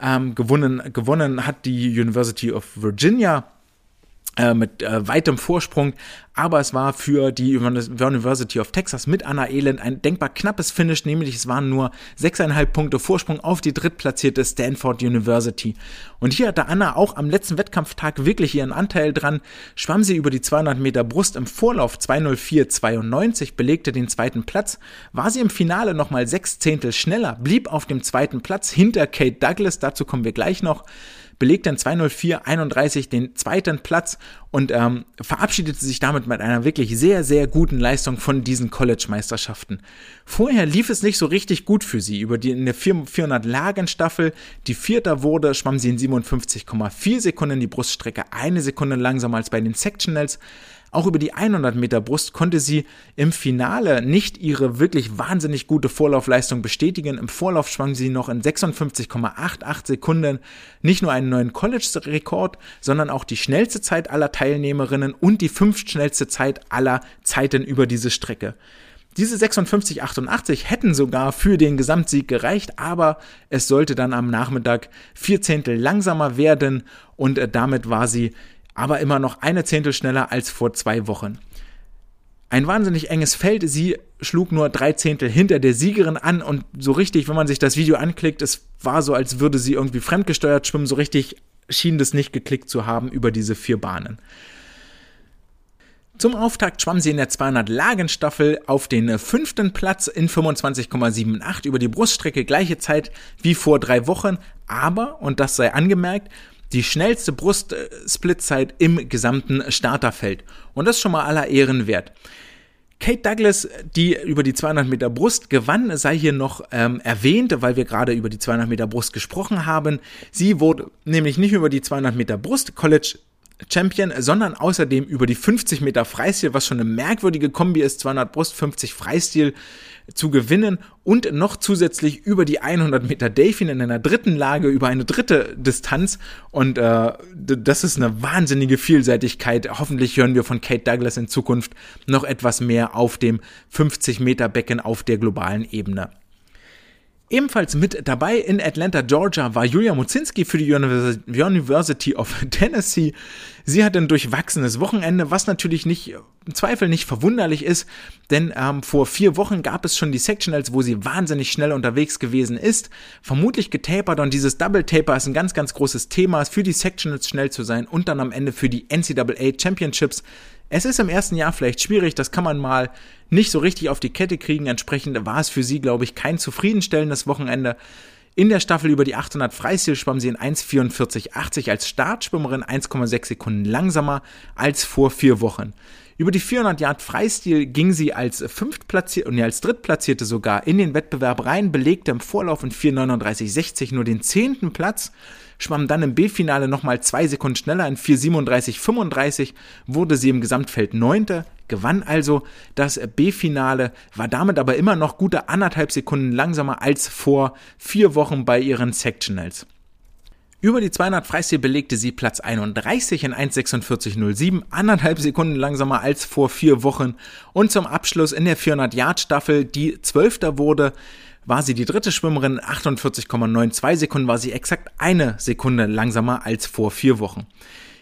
Ähm, gewonnen, gewonnen hat die University of Virginia mit äh, weitem Vorsprung. aber es war für die University of Texas mit Anna Elend ein denkbar knappes Finish, nämlich es waren nur 6,5 Punkte Vorsprung auf die drittplatzierte Stanford University. Und hier hatte Anna auch am letzten Wettkampftag wirklich ihren Anteil dran, schwamm sie über die 200 Meter Brust im Vorlauf 204,92, belegte den zweiten Platz, war sie im Finale nochmal sechs Zehntel schneller, blieb auf dem zweiten Platz hinter Kate Douglas, dazu kommen wir gleich noch, belegte in 204-31 den zweiten Platz und ähm, verabschiedete sich damit mit einer wirklich sehr, sehr guten Leistung von diesen College-Meisterschaften. Vorher lief es nicht so richtig gut für sie. Über die in der 400-Lagen-Staffel, die Vierter wurde, schwamm sie in 57,4 Sekunden die Bruststrecke, eine Sekunde langsamer als bei den Sectionals. Auch über die 100 Meter Brust konnte sie im Finale nicht ihre wirklich wahnsinnig gute Vorlaufleistung bestätigen. Im Vorlauf schwang sie noch in 56,88 Sekunden nicht nur einen neuen College-Rekord, sondern auch die schnellste Zeit aller Teilnehmerinnen und die fünftschnellste Zeit aller Zeiten über diese Strecke. Diese 56,88 hätten sogar für den Gesamtsieg gereicht, aber es sollte dann am Nachmittag vier Zehntel langsamer werden und äh, damit war sie aber immer noch eine Zehntel schneller als vor zwei Wochen. Ein wahnsinnig enges Feld. Sie schlug nur drei Zehntel hinter der Siegerin an und so richtig, wenn man sich das Video anklickt, es war so, als würde sie irgendwie fremdgesteuert schwimmen. So richtig schien das nicht geklickt zu haben über diese vier Bahnen. Zum Auftakt schwamm sie in der 200-Lagen-Staffel auf den fünften Platz in 25,78 über die Bruststrecke, gleiche Zeit wie vor drei Wochen, aber, und das sei angemerkt, die schnellste Brustsplitzeit im gesamten Starterfeld. Und das ist schon mal aller Ehren wert. Kate Douglas, die über die 200 Meter Brust gewann, sei hier noch ähm, erwähnt, weil wir gerade über die 200 Meter Brust gesprochen haben. Sie wurde nämlich nicht über die 200 Meter Brust College Champion, sondern außerdem über die 50 Meter Freistil, was schon eine merkwürdige Kombi ist, 200 Brust, 50 Freistil zu gewinnen und noch zusätzlich über die 100 Meter Delfin in einer dritten Lage über eine dritte Distanz und äh, das ist eine wahnsinnige Vielseitigkeit. Hoffentlich hören wir von Kate Douglas in Zukunft noch etwas mehr auf dem 50 Meter Becken auf der globalen Ebene. Ebenfalls mit dabei in Atlanta, Georgia, war Julia Mozinski für die University of Tennessee. Sie hat ein durchwachsenes Wochenende, was natürlich nicht, im Zweifel nicht verwunderlich ist, denn ähm, vor vier Wochen gab es schon die Sectionals, wo sie wahnsinnig schnell unterwegs gewesen ist, vermutlich getapert und dieses Double Taper ist ein ganz, ganz großes Thema, für die Sectionals schnell zu sein und dann am Ende für die NCAA Championships es ist im ersten Jahr vielleicht schwierig, das kann man mal nicht so richtig auf die Kette kriegen. Entsprechend war es für sie, glaube ich, kein zufriedenstellendes Wochenende. In der Staffel über die 800 Freistil schwamm sie in 1,44,80 als Startschwimmerin 1,6 Sekunden langsamer als vor vier Wochen. Über die 400 Yard Freistil ging sie als fünftplatzierte, nee, als drittplatzierte sogar in den Wettbewerb rein, belegte im Vorlauf in 4,39,60 nur den zehnten Platz schwamm dann im B-Finale nochmal zwei Sekunden schneller in 4,37,35, wurde sie im Gesamtfeld Neunte, gewann also das B-Finale, war damit aber immer noch gute anderthalb Sekunden langsamer als vor vier Wochen bei ihren Sectionals. Über die 200 Freistil belegte sie Platz 31 in 1,46,07, anderthalb Sekunden langsamer als vor vier Wochen und zum Abschluss in der 400 Yard Staffel, die Zwölfter wurde, war sie die dritte Schwimmerin, 48,92 Sekunden war sie exakt eine Sekunde langsamer als vor vier Wochen.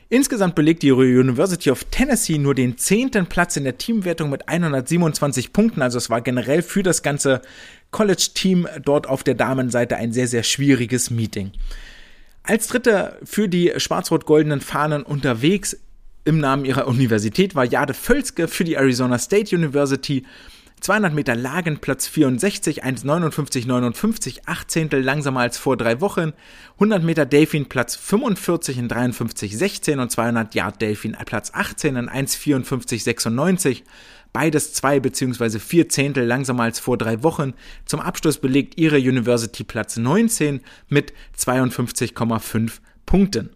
Insgesamt belegt die University of Tennessee nur den zehnten Platz in der Teamwertung mit 127 Punkten. Also es war generell für das ganze College-Team dort auf der Damenseite ein sehr, sehr schwieriges Meeting. Als Dritte für die schwarz-rot-goldenen Fahnen unterwegs im Namen ihrer Universität war Jade Völzke für die Arizona State University 200 Meter Lagen Platz 64, 1,59,59, 8 Zehntel langsamer als vor drei Wochen. 100 Meter Delfin Platz 45 in 53,16 und 200 Yard Delfin Platz 18 in 1,54,96. Beides zwei bzw. vier Zehntel langsamer als vor drei Wochen. Zum Abschluss belegt ihre University Platz 19 mit 52,5 Punkten.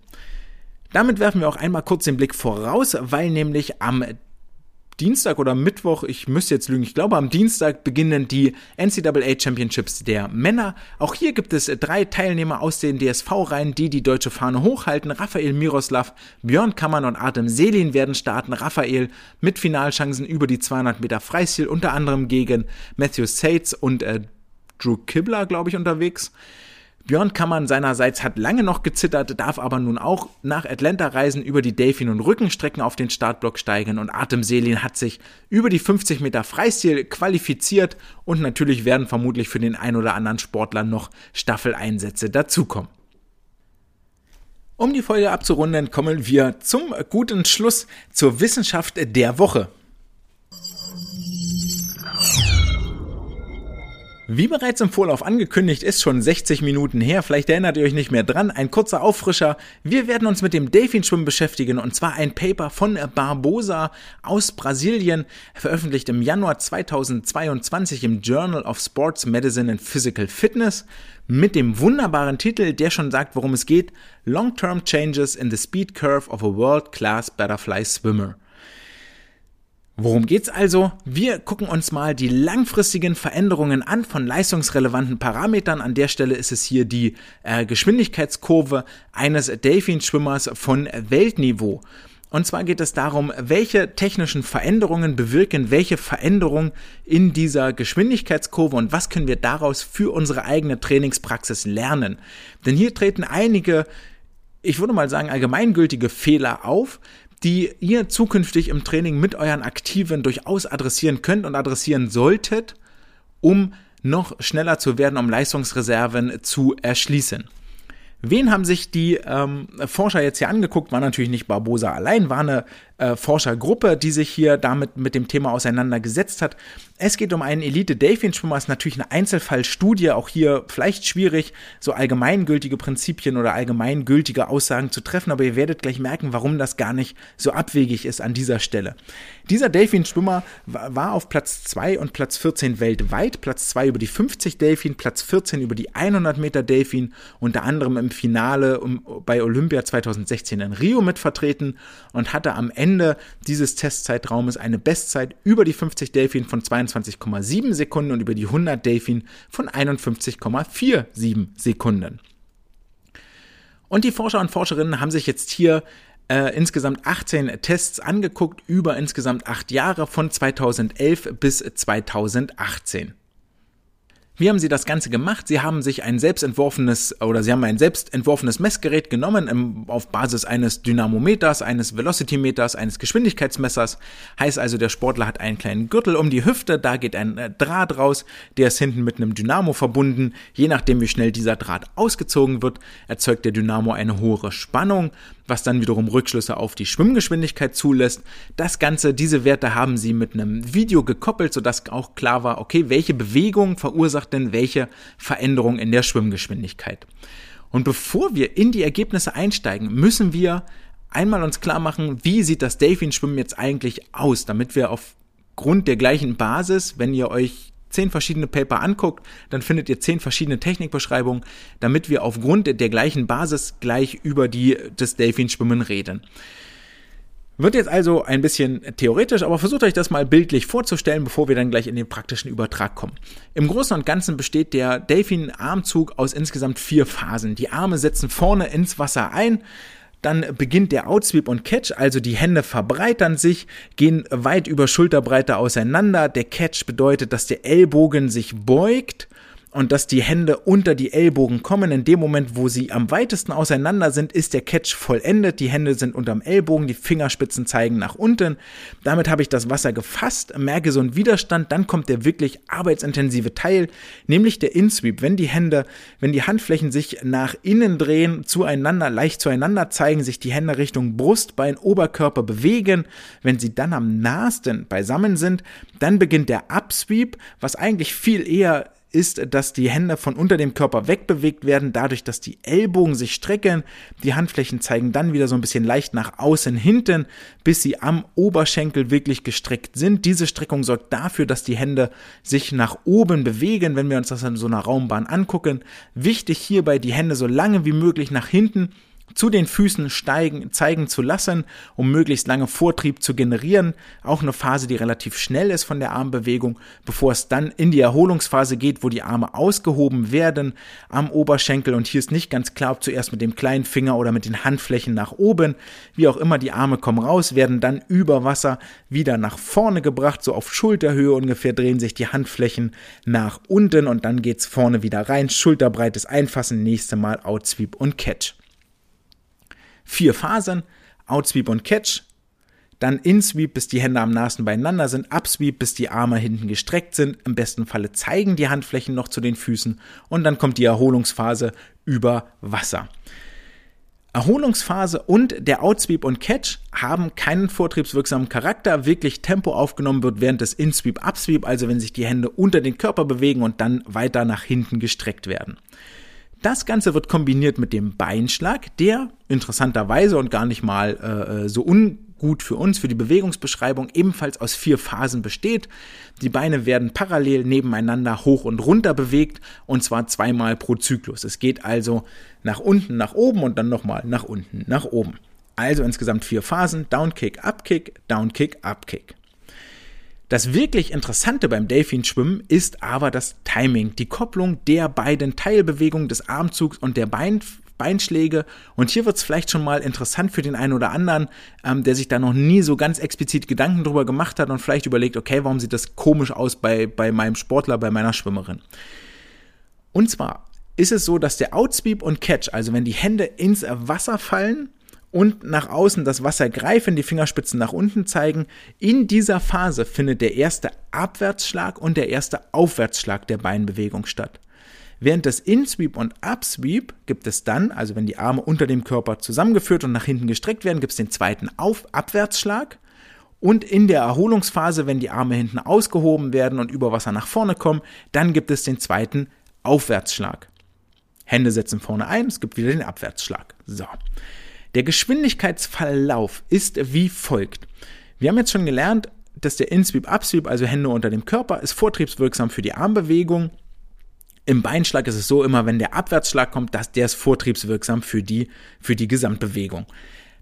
Damit werfen wir auch einmal kurz den Blick voraus, weil nämlich am Dienstag oder Mittwoch, ich müsste jetzt lügen, ich glaube am Dienstag beginnen die NCAA Championships der Männer. Auch hier gibt es drei Teilnehmer aus den DSV-Reihen, die die deutsche Fahne hochhalten. Raphael Miroslav, Björn Kammern und Artem Selin werden starten. Raphael mit Finalchancen über die 200 Meter Freistil, unter anderem gegen Matthew Sates und äh, Drew Kibler, glaube ich, unterwegs. Björn Kammern seinerseits hat lange noch gezittert, darf aber nun auch nach Atlanta reisen, über die Delfin- und Rückenstrecken auf den Startblock steigen und Artem Selin hat sich über die 50 Meter Freistil qualifiziert und natürlich werden vermutlich für den ein oder anderen Sportler noch Staffeleinsätze dazukommen. Um die Folge abzurunden, kommen wir zum guten Schluss zur Wissenschaft der Woche. Wie bereits im Vorlauf angekündigt, ist schon 60 Minuten her, vielleicht erinnert ihr euch nicht mehr dran, ein kurzer Auffrischer. Wir werden uns mit dem Delfinschwimmen beschäftigen und zwar ein Paper von Barbosa aus Brasilien, veröffentlicht im Januar 2022 im Journal of Sports Medicine and Physical Fitness mit dem wunderbaren Titel, der schon sagt, worum es geht, Long-Term Changes in the Speed Curve of a World-Class Butterfly Swimmer. Worum geht's also? Wir gucken uns mal die langfristigen Veränderungen an von leistungsrelevanten Parametern. An der Stelle ist es hier die äh, Geschwindigkeitskurve eines Delfinschwimmers von Weltniveau. Und zwar geht es darum, welche technischen Veränderungen bewirken welche Veränderung in dieser Geschwindigkeitskurve und was können wir daraus für unsere eigene Trainingspraxis lernen. Denn hier treten einige, ich würde mal sagen, allgemeingültige Fehler auf, die ihr zukünftig im Training mit euren Aktiven durchaus adressieren könnt und adressieren solltet, um noch schneller zu werden, um Leistungsreserven zu erschließen. Wen haben sich die ähm, Forscher jetzt hier angeguckt? War natürlich nicht Barbosa allein, war eine äh, Forschergruppe, die sich hier damit mit dem Thema auseinandergesetzt hat. Es geht um einen Elite-Delfin-Schwimmer, ist natürlich eine Einzelfallstudie, auch hier vielleicht schwierig, so allgemeingültige Prinzipien oder allgemeingültige Aussagen zu treffen, aber ihr werdet gleich merken, warum das gar nicht so abwegig ist an dieser Stelle. Dieser Delfin-Schwimmer war auf Platz 2 und Platz 14 weltweit, Platz 2 über die 50 Delfin, Platz 14 über die 100 Meter Delfin, unter anderem im Finale bei Olympia 2016 in Rio mitvertreten und hatte am Ende Ende dieses Testzeitraumes eine Bestzeit über die 50 Delfin von 22,7 Sekunden und über die 100 Delfin von 51,47 Sekunden. Und die Forscher und Forscherinnen haben sich jetzt hier äh, insgesamt 18 Tests angeguckt über insgesamt acht Jahre von 2011 bis 2018. Wie haben sie das Ganze gemacht? Sie haben sich ein selbstentworfenes oder sie haben ein selbstentworfenes Messgerät genommen im, auf Basis eines Dynamometers, eines Velocitymeters, eines Geschwindigkeitsmessers. Heißt also, der Sportler hat einen kleinen Gürtel um die Hüfte, da geht ein äh, Draht raus, der ist hinten mit einem Dynamo verbunden. Je nachdem, wie schnell dieser Draht ausgezogen wird, erzeugt der Dynamo eine hohe Spannung was dann wiederum Rückschlüsse auf die Schwimmgeschwindigkeit zulässt. Das Ganze, diese Werte haben sie mit einem Video gekoppelt, sodass auch klar war, okay, welche Bewegung verursacht denn welche Veränderung in der Schwimmgeschwindigkeit. Und bevor wir in die Ergebnisse einsteigen, müssen wir einmal uns klar machen, wie sieht das Delfin-Schwimmen jetzt eigentlich aus, damit wir aufgrund der gleichen Basis, wenn ihr euch zehn verschiedene Paper anguckt, dann findet ihr zehn verschiedene Technikbeschreibungen, damit wir aufgrund der gleichen Basis gleich über die des Delfinschwimmen reden. Wird jetzt also ein bisschen theoretisch, aber versucht euch das mal bildlich vorzustellen, bevor wir dann gleich in den praktischen Übertrag kommen. Im Großen und Ganzen besteht der Delfin-Armzug aus insgesamt vier Phasen. Die Arme setzen vorne ins Wasser ein, dann beginnt der Outsweep und Catch, also die Hände verbreitern sich, gehen weit über Schulterbreite auseinander. Der Catch bedeutet, dass der Ellbogen sich beugt und dass die Hände unter die Ellbogen kommen. In dem Moment, wo sie am weitesten auseinander sind, ist der Catch vollendet. Die Hände sind unterm Ellbogen, die Fingerspitzen zeigen nach unten. Damit habe ich das Wasser gefasst, merke so einen Widerstand. Dann kommt der wirklich arbeitsintensive Teil, nämlich der Insweep. Wenn die Hände, wenn die Handflächen sich nach innen drehen, zueinander, leicht zueinander zeigen, sich die Hände Richtung Brust, Bein, Oberkörper bewegen. Wenn sie dann am nahesten beisammen sind, dann beginnt der Upsweep, was eigentlich viel eher ist, dass die Hände von unter dem Körper wegbewegt werden, dadurch, dass die Ellbogen sich strecken. Die Handflächen zeigen dann wieder so ein bisschen leicht nach außen hinten, bis sie am Oberschenkel wirklich gestreckt sind. Diese Streckung sorgt dafür, dass die Hände sich nach oben bewegen, wenn wir uns das in so einer Raumbahn angucken. Wichtig hierbei, die Hände so lange wie möglich nach hinten zu den Füßen steigen, zeigen zu lassen, um möglichst lange Vortrieb zu generieren. Auch eine Phase, die relativ schnell ist von der Armbewegung, bevor es dann in die Erholungsphase geht, wo die Arme ausgehoben werden am Oberschenkel. Und hier ist nicht ganz klar, ob zuerst mit dem kleinen Finger oder mit den Handflächen nach oben. Wie auch immer, die Arme kommen raus, werden dann über Wasser wieder nach vorne gebracht, so auf Schulterhöhe ungefähr drehen sich die Handflächen nach unten und dann geht's vorne wieder rein. Schulterbreites Einfassen, nächste Mal Outsweep und Catch vier Phasen, Outsweep und Catch, dann In-Sweep, bis die Hände am nahesten beieinander sind, Upsweep, bis die Arme hinten gestreckt sind, im besten Falle zeigen die Handflächen noch zu den Füßen und dann kommt die Erholungsphase über Wasser. Erholungsphase und der Outsweep und Catch haben keinen vortriebswirksamen Charakter. Wirklich Tempo aufgenommen wird während des In-Sweep, Upsweep, also wenn sich die Hände unter den Körper bewegen und dann weiter nach hinten gestreckt werden. Das Ganze wird kombiniert mit dem Beinschlag, der interessanterweise und gar nicht mal äh, äh, so ungut für uns, für die Bewegungsbeschreibung, ebenfalls aus vier Phasen besteht. Die Beine werden parallel nebeneinander hoch und runter bewegt und zwar zweimal pro Zyklus. Es geht also nach unten, nach oben und dann nochmal nach unten, nach oben. Also insgesamt vier Phasen, Downkick, Upkick, Downkick, Upkick. Das wirklich Interessante beim Delfinschwimmen ist aber das Timing, die Kopplung der beiden Teilbewegungen des Armzugs und der Bein, Beinschläge. Und hier wird es vielleicht schon mal interessant für den einen oder anderen, ähm, der sich da noch nie so ganz explizit Gedanken drüber gemacht hat und vielleicht überlegt, okay, warum sieht das komisch aus bei, bei meinem Sportler, bei meiner Schwimmerin. Und zwar ist es so, dass der Outsweep und Catch, also wenn die Hände ins Wasser fallen, und nach außen das Wasser greifen, die Fingerspitzen nach unten zeigen. In dieser Phase findet der erste Abwärtsschlag und der erste Aufwärtsschlag der Beinbewegung statt. Während des In-Sweep und Up-Sweep gibt es dann, also wenn die Arme unter dem Körper zusammengeführt und nach hinten gestreckt werden, gibt es den zweiten Auf Abwärtsschlag. Und in der Erholungsphase, wenn die Arme hinten ausgehoben werden und über Wasser nach vorne kommen, dann gibt es den zweiten Aufwärtsschlag. Hände setzen vorne ein, es gibt wieder den Abwärtsschlag. So. Der Geschwindigkeitsverlauf ist wie folgt. Wir haben jetzt schon gelernt, dass der In-Sweep, Upsweep, also Hände unter dem Körper, ist vortriebswirksam für die Armbewegung. Im Beinschlag ist es so immer, wenn der Abwärtsschlag kommt, dass der ist vortriebswirksam für die, für die Gesamtbewegung.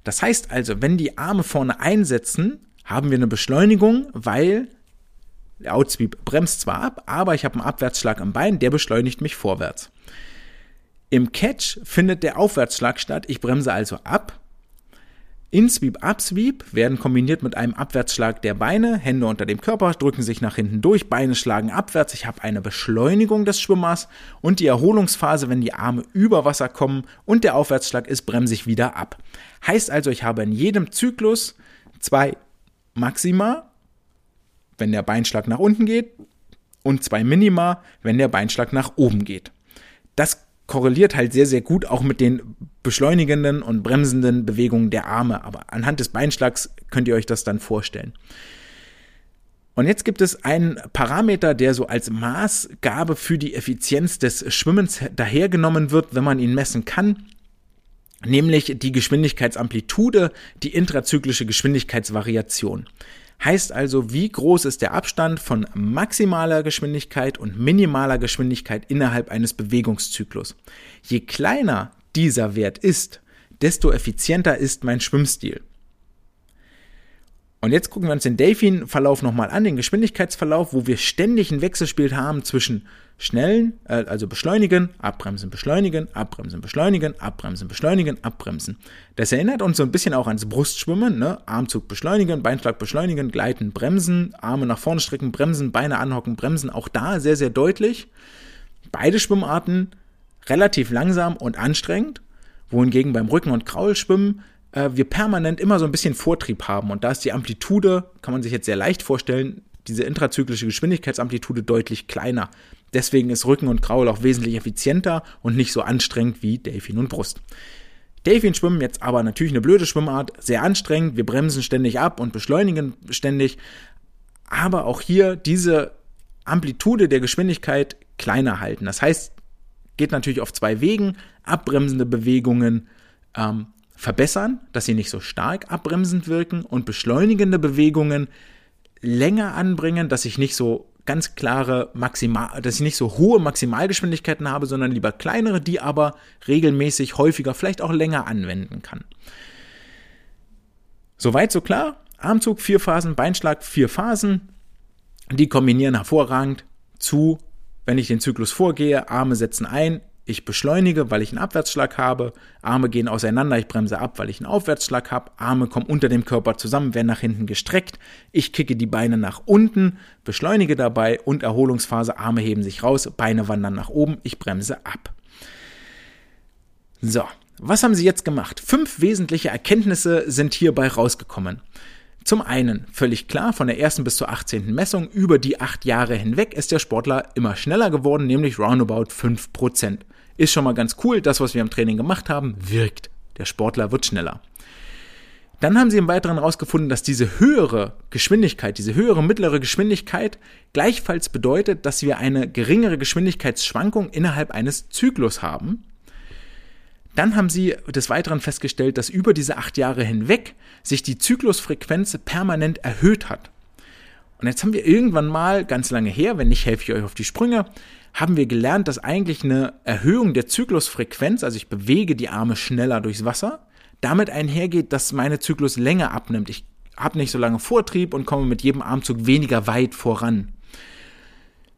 Das heißt also, wenn die Arme vorne einsetzen, haben wir eine Beschleunigung, weil der Outsweep bremst zwar ab, aber ich habe einen Abwärtsschlag im Bein, der beschleunigt mich vorwärts. Im Catch findet der Aufwärtsschlag statt. Ich bremse also ab. In-Sweep, Up-Sweep werden kombiniert mit einem Abwärtsschlag der Beine, Hände unter dem Körper drücken sich nach hinten durch, Beine schlagen abwärts. Ich habe eine Beschleunigung des Schwimmers und die Erholungsphase, wenn die Arme über Wasser kommen und der Aufwärtsschlag ist, bremse ich wieder ab. Heißt also, ich habe in jedem Zyklus zwei Maxima, wenn der Beinschlag nach unten geht, und zwei Minima, wenn der Beinschlag nach oben geht. Das korreliert halt sehr, sehr gut auch mit den beschleunigenden und bremsenden Bewegungen der Arme. Aber anhand des Beinschlags könnt ihr euch das dann vorstellen. Und jetzt gibt es einen Parameter, der so als Maßgabe für die Effizienz des Schwimmens dahergenommen wird, wenn man ihn messen kann, nämlich die Geschwindigkeitsamplitude, die intrazyklische Geschwindigkeitsvariation. Heißt also, wie groß ist der Abstand von maximaler Geschwindigkeit und minimaler Geschwindigkeit innerhalb eines Bewegungszyklus. Je kleiner dieser Wert ist, desto effizienter ist mein Schwimmstil. Und jetzt gucken wir uns den Delfin-Verlauf nochmal an, den Geschwindigkeitsverlauf, wo wir ständig ein Wechselspiel haben zwischen schnellen, äh, also beschleunigen, abbremsen, beschleunigen, abbremsen, beschleunigen, abbremsen, beschleunigen, abbremsen. Das erinnert uns so ein bisschen auch ans Brustschwimmen, ne? Armzug beschleunigen, Beinschlag beschleunigen, gleiten, bremsen, Arme nach vorne strecken, bremsen, Beine anhocken, bremsen. Auch da sehr, sehr deutlich. Beide Schwimmarten relativ langsam und anstrengend, wohingegen beim Rücken- und Kraulschwimmen äh, wir permanent immer so ein bisschen Vortrieb haben. Und da ist die Amplitude, kann man sich jetzt sehr leicht vorstellen, diese intrazyklische Geschwindigkeitsamplitude deutlich kleiner. Deswegen ist Rücken und Kraul auch wesentlich effizienter und nicht so anstrengend wie Delfin und Brust. Delfin schwimmen jetzt aber natürlich eine blöde Schwimmart, sehr anstrengend, wir bremsen ständig ab und beschleunigen ständig, aber auch hier diese Amplitude der Geschwindigkeit kleiner halten. Das heißt, geht natürlich auf zwei Wegen, abbremsende Bewegungen ähm, verbessern, dass sie nicht so stark abbremsend wirken und beschleunigende Bewegungen länger anbringen, dass ich nicht so ganz klare Maximal, dass ich nicht so hohe Maximalgeschwindigkeiten habe, sondern lieber kleinere, die aber regelmäßig, häufiger, vielleicht auch länger anwenden kann. Soweit so klar. Armzug vier Phasen, Beinschlag vier Phasen. Die kombinieren hervorragend zu, wenn ich den Zyklus vorgehe, Arme setzen ein, ich beschleunige, weil ich einen Abwärtsschlag habe, Arme gehen auseinander, ich bremse ab, weil ich einen Aufwärtsschlag habe, Arme kommen unter dem Körper zusammen, werden nach hinten gestreckt, ich kicke die Beine nach unten, beschleunige dabei und Erholungsphase, Arme heben sich raus, Beine wandern nach oben, ich bremse ab. So, was haben Sie jetzt gemacht? Fünf wesentliche Erkenntnisse sind hierbei rausgekommen. Zum einen, völlig klar, von der ersten bis zur 18. Messung über die acht Jahre hinweg ist der Sportler immer schneller geworden, nämlich roundabout 5%. Ist schon mal ganz cool, das, was wir im Training gemacht haben, wirkt. Der Sportler wird schneller. Dann haben sie im Weiteren herausgefunden, dass diese höhere Geschwindigkeit, diese höhere mittlere Geschwindigkeit gleichfalls bedeutet, dass wir eine geringere Geschwindigkeitsschwankung innerhalb eines Zyklus haben. Dann haben sie des Weiteren festgestellt, dass über diese acht Jahre hinweg sich die Zyklusfrequenz permanent erhöht hat. Und jetzt haben wir irgendwann mal, ganz lange her, wenn nicht, helfe ich euch auf die Sprünge, haben wir gelernt, dass eigentlich eine Erhöhung der Zyklusfrequenz, also ich bewege die Arme schneller durchs Wasser, damit einhergeht, dass meine Zyklus länger abnimmt. Ich habe nicht so lange Vortrieb und komme mit jedem Armzug weniger weit voran.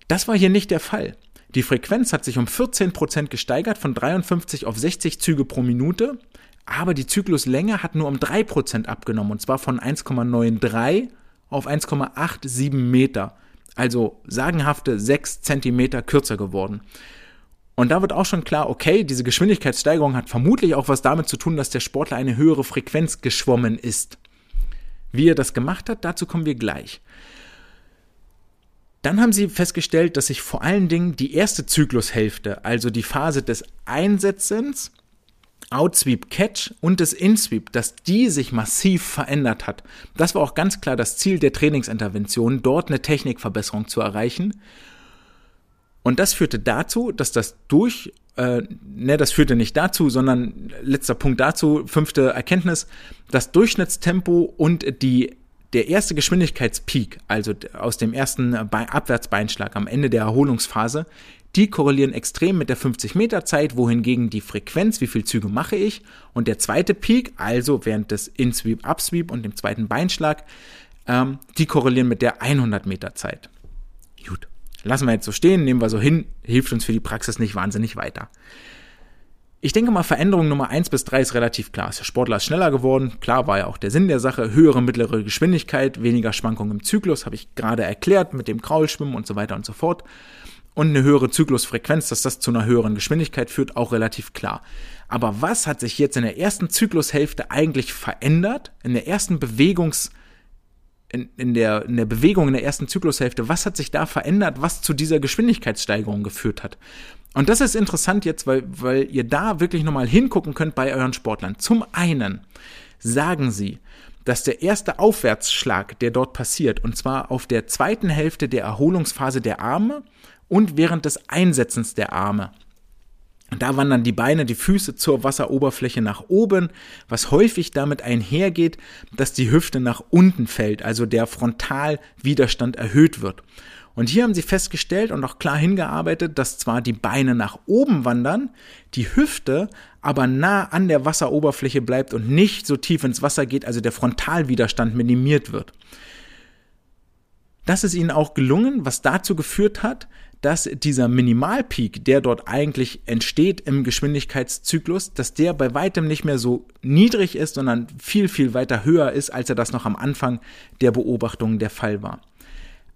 Das war hier nicht der Fall. Die Frequenz hat sich um 14% gesteigert von 53 auf 60 Züge pro Minute, aber die Zykluslänge hat nur um 3% abgenommen und zwar von 1,93 auf 1,87 Meter, also sagenhafte 6 Zentimeter kürzer geworden. Und da wird auch schon klar, okay, diese Geschwindigkeitssteigerung hat vermutlich auch was damit zu tun, dass der Sportler eine höhere Frequenz geschwommen ist. Wie er das gemacht hat, dazu kommen wir gleich. Dann haben sie festgestellt, dass sich vor allen Dingen die erste Zyklushälfte, also die Phase des Einsetzens, Outsweep Catch und des Insweep, dass die sich massiv verändert hat. Das war auch ganz klar das Ziel der Trainingsintervention, dort eine Technikverbesserung zu erreichen. Und das führte dazu, dass das durch, äh, ne, das führte nicht dazu, sondern letzter Punkt dazu, fünfte Erkenntnis, das Durchschnittstempo und die der erste Geschwindigkeitspeak, also aus dem ersten Abwärtsbeinschlag am Ende der Erholungsphase, die korrelieren extrem mit der 50 Meter Zeit, wohingegen die Frequenz, wie viel Züge mache ich, und der zweite Peak, also während des In-Sweep, Upsweep und dem zweiten Beinschlag, ähm, die korrelieren mit der 100 Meter Zeit. Gut, lassen wir jetzt so stehen, nehmen wir so hin, hilft uns für die Praxis nicht wahnsinnig weiter. Ich denke mal, Veränderung Nummer eins bis drei ist relativ klar. Der Sportler ist schneller geworden. Klar war ja auch der Sinn der Sache. Höhere, mittlere Geschwindigkeit, weniger Schwankungen im Zyklus, habe ich gerade erklärt mit dem Kraulschwimmen und so weiter und so fort. Und eine höhere Zyklusfrequenz, dass das zu einer höheren Geschwindigkeit führt, auch relativ klar. Aber was hat sich jetzt in der ersten Zyklushälfte eigentlich verändert? In der ersten Bewegungs- in, in, der, in der Bewegung in der ersten Zyklushälfte, was hat sich da verändert, was zu dieser Geschwindigkeitssteigerung geführt hat? Und das ist interessant jetzt, weil, weil ihr da wirklich nochmal hingucken könnt bei euren Sportlern. Zum einen sagen sie, dass der erste Aufwärtsschlag, der dort passiert, und zwar auf der zweiten Hälfte der Erholungsphase der Arme und während des Einsetzens der Arme, da wandern die Beine, die Füße zur Wasseroberfläche nach oben, was häufig damit einhergeht, dass die Hüfte nach unten fällt, also der Frontalwiderstand erhöht wird. Und hier haben sie festgestellt und auch klar hingearbeitet, dass zwar die Beine nach oben wandern, die Hüfte aber nah an der Wasseroberfläche bleibt und nicht so tief ins Wasser geht, also der Frontalwiderstand minimiert wird. Das ist ihnen auch gelungen, was dazu geführt hat, dass dieser Minimalpeak, der dort eigentlich entsteht im Geschwindigkeitszyklus, dass der bei weitem nicht mehr so niedrig ist, sondern viel, viel weiter höher ist, als er das noch am Anfang der Beobachtung der Fall war.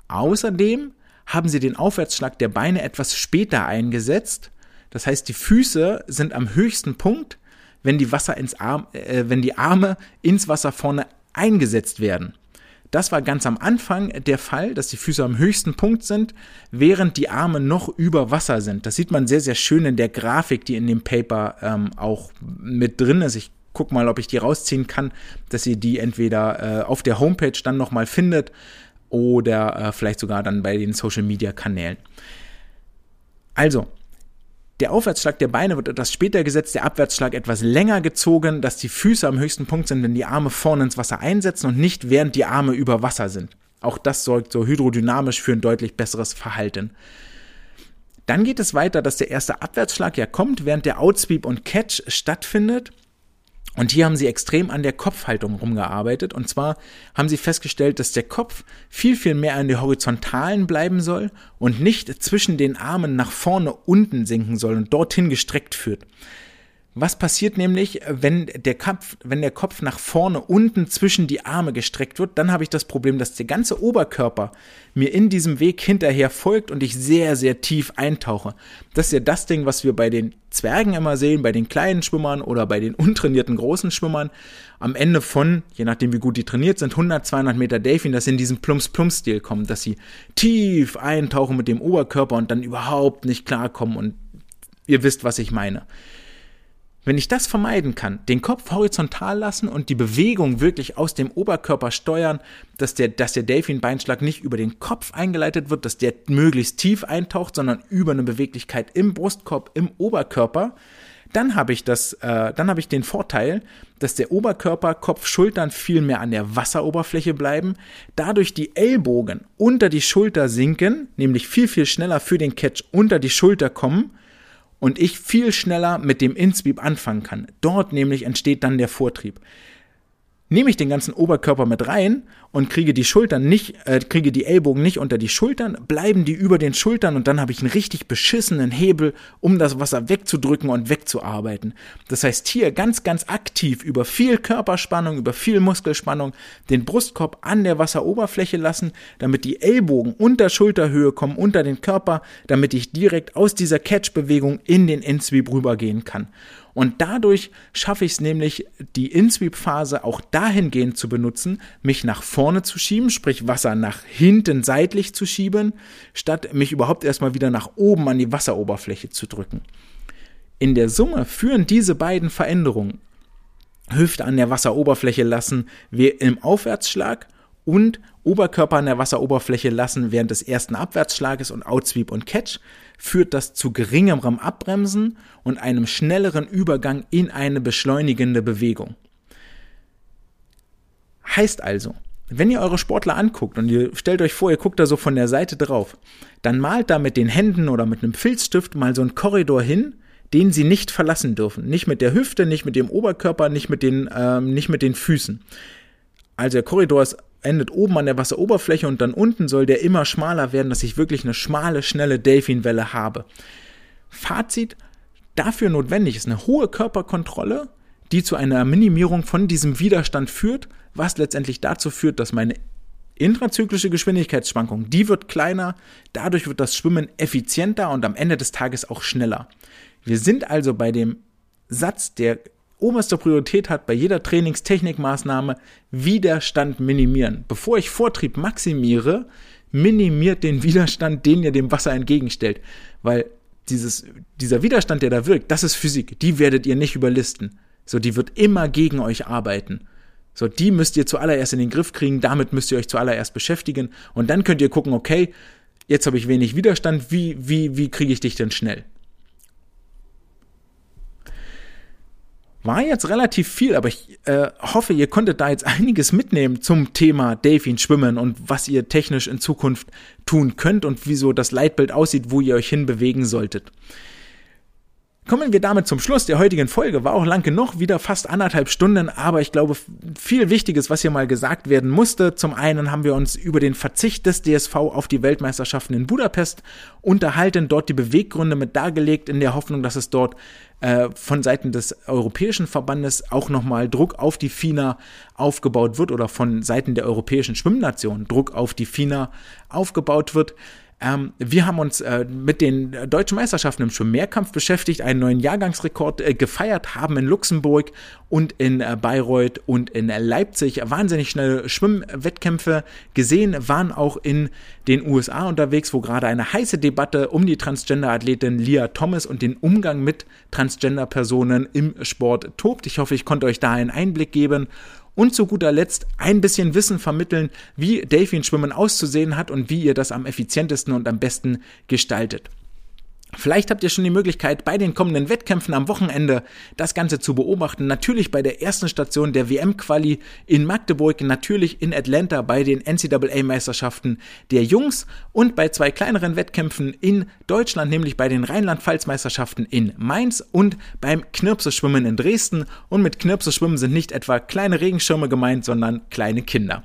Außerdem haben sie den Aufwärtsschlag der Beine etwas später eingesetzt. Das heißt, die Füße sind am höchsten Punkt, wenn die, Wasser ins Arm, äh, wenn die Arme ins Wasser vorne eingesetzt werden. Das war ganz am Anfang der Fall, dass die Füße am höchsten Punkt sind, während die Arme noch über Wasser sind. Das sieht man sehr, sehr schön in der Grafik, die in dem Paper ähm, auch mit drin ist. Ich guck mal, ob ich die rausziehen kann, dass ihr die entweder äh, auf der Homepage dann nochmal findet oder äh, vielleicht sogar dann bei den Social Media Kanälen. Also, der Aufwärtsschlag der Beine wird etwas später gesetzt, der Abwärtsschlag etwas länger gezogen, dass die Füße am höchsten Punkt sind, wenn die Arme vorne ins Wasser einsetzen und nicht während die Arme über Wasser sind. Auch das sorgt so hydrodynamisch für ein deutlich besseres Verhalten. Dann geht es weiter, dass der erste Abwärtsschlag ja kommt, während der Outsweep und Catch stattfindet. Und hier haben sie extrem an der Kopfhaltung rumgearbeitet. Und zwar haben sie festgestellt, dass der Kopf viel, viel mehr an der Horizontalen bleiben soll und nicht zwischen den Armen nach vorne unten sinken soll und dorthin gestreckt führt. Was passiert nämlich, wenn der Kopf, wenn der Kopf nach vorne unten zwischen die Arme gestreckt wird, dann habe ich das Problem, dass der ganze Oberkörper mir in diesem Weg hinterher folgt und ich sehr, sehr tief eintauche. Das ist ja das Ding, was wir bei den Zwergen immer sehen, bei den kleinen Schwimmern oder bei den untrainierten großen Schwimmern. Am Ende von, je nachdem wie gut die trainiert sind, 100, 200 Meter Delfin, dass sie in diesen Plumps-Plumps-Stil kommen, dass sie tief eintauchen mit dem Oberkörper und dann überhaupt nicht klarkommen und ihr wisst, was ich meine. Wenn ich das vermeiden kann, den Kopf horizontal lassen und die Bewegung wirklich aus dem Oberkörper steuern, dass der, dass der Delfin-Beinschlag nicht über den Kopf eingeleitet wird, dass der möglichst tief eintaucht, sondern über eine Beweglichkeit im Brustkorb, im Oberkörper, dann habe ich äh, dann habe ich den Vorteil, dass der Oberkörper, Kopf, Schultern viel mehr an der Wasseroberfläche bleiben, dadurch die Ellbogen unter die Schulter sinken, nämlich viel, viel schneller für den Catch unter die Schulter kommen und ich viel schneller mit dem Insweep anfangen kann. Dort nämlich entsteht dann der Vortrieb. Nehme ich den ganzen Oberkörper mit rein und kriege die Schultern nicht, äh, kriege die Ellbogen nicht unter die Schultern, bleiben die über den Schultern und dann habe ich einen richtig beschissenen Hebel, um das Wasser wegzudrücken und wegzuarbeiten. Das heißt hier ganz, ganz aktiv über viel Körperspannung, über viel Muskelspannung den Brustkorb an der Wasseroberfläche lassen, damit die Ellbogen unter Schulterhöhe kommen, unter den Körper, damit ich direkt aus dieser Catch-Bewegung in den In-Sweep rübergehen kann. Und dadurch schaffe ich es nämlich, die In-Sweep-Phase auch dahingehend zu benutzen, mich nach vorne zu schieben, sprich Wasser nach hinten seitlich zu schieben, statt mich überhaupt erstmal wieder nach oben an die Wasseroberfläche zu drücken. In der Summe führen diese beiden Veränderungen, Hüfte an der Wasseroberfläche lassen, wir im Aufwärtsschlag und Oberkörper an der Wasseroberfläche lassen während des ersten Abwärtsschlages und Outsweep und Catch, führt das zu geringerem Abbremsen und einem schnelleren Übergang in eine beschleunigende Bewegung. Heißt also, wenn ihr eure Sportler anguckt und ihr stellt euch vor, ihr guckt da so von der Seite drauf, dann malt da mit den Händen oder mit einem Filzstift mal so einen Korridor hin, den sie nicht verlassen dürfen. Nicht mit der Hüfte, nicht mit dem Oberkörper, nicht mit den, ähm, nicht mit den Füßen. Also der Korridor ist endet oben an der Wasseroberfläche und dann unten soll der immer schmaler werden, dass ich wirklich eine schmale, schnelle Delfinwelle habe. Fazit, dafür notwendig ist eine hohe Körperkontrolle, die zu einer Minimierung von diesem Widerstand führt, was letztendlich dazu führt, dass meine intrazyklische Geschwindigkeitsschwankung, die wird kleiner, dadurch wird das Schwimmen effizienter und am Ende des Tages auch schneller. Wir sind also bei dem Satz, der oberste Priorität hat bei jeder Trainingstechnikmaßnahme Widerstand minimieren. Bevor ich Vortrieb maximiere, minimiert den Widerstand, den ihr dem Wasser entgegenstellt. Weil dieses, dieser Widerstand, der da wirkt, das ist Physik. Die werdet ihr nicht überlisten. So, die wird immer gegen euch arbeiten. So, die müsst ihr zuallererst in den Griff kriegen, damit müsst ihr euch zuallererst beschäftigen und dann könnt ihr gucken, okay, jetzt habe ich wenig Widerstand, wie, wie, wie kriege ich dich denn schnell? War jetzt relativ viel, aber ich äh, hoffe, ihr konntet da jetzt einiges mitnehmen zum Thema Delfin schwimmen und was ihr technisch in Zukunft tun könnt und wieso das Leitbild aussieht, wo ihr euch hinbewegen solltet. Kommen wir damit zum Schluss der heutigen Folge. War auch lang genug, wieder fast anderthalb Stunden, aber ich glaube, viel Wichtiges, was hier mal gesagt werden musste. Zum einen haben wir uns über den Verzicht des DSV auf die Weltmeisterschaften in Budapest unterhalten, dort die Beweggründe mit dargelegt, in der Hoffnung, dass es dort äh, von Seiten des Europäischen Verbandes auch nochmal Druck auf die FINA aufgebaut wird oder von Seiten der europäischen Schwimmnation Druck auf die FINA aufgebaut wird. Ähm, wir haben uns äh, mit den deutschen Meisterschaften im Schwimmmehrkampf beschäftigt, einen neuen Jahrgangsrekord äh, gefeiert, haben in Luxemburg und in äh, Bayreuth und in Leipzig wahnsinnig schnelle Schwimmwettkämpfe gesehen, waren auch in den USA unterwegs, wo gerade eine heiße Debatte um die Transgender-Athletin Lia Thomas und den Umgang mit Transgender-Personen im Sport tobt. Ich hoffe, ich konnte euch da einen Einblick geben und zu guter Letzt ein bisschen Wissen vermitteln, wie Delfinschwimmen auszusehen hat und wie ihr das am effizientesten und am besten gestaltet. Vielleicht habt ihr schon die Möglichkeit, bei den kommenden Wettkämpfen am Wochenende das Ganze zu beobachten. Natürlich bei der ersten Station der WM-Quali in Magdeburg, natürlich in Atlanta bei den NCAA-Meisterschaften der Jungs und bei zwei kleineren Wettkämpfen in Deutschland, nämlich bei den Rheinland-Pfalz-Meisterschaften in Mainz und beim Knirpse-Schwimmen in Dresden. Und mit Knirpse-Schwimmen sind nicht etwa kleine Regenschirme gemeint, sondern kleine Kinder.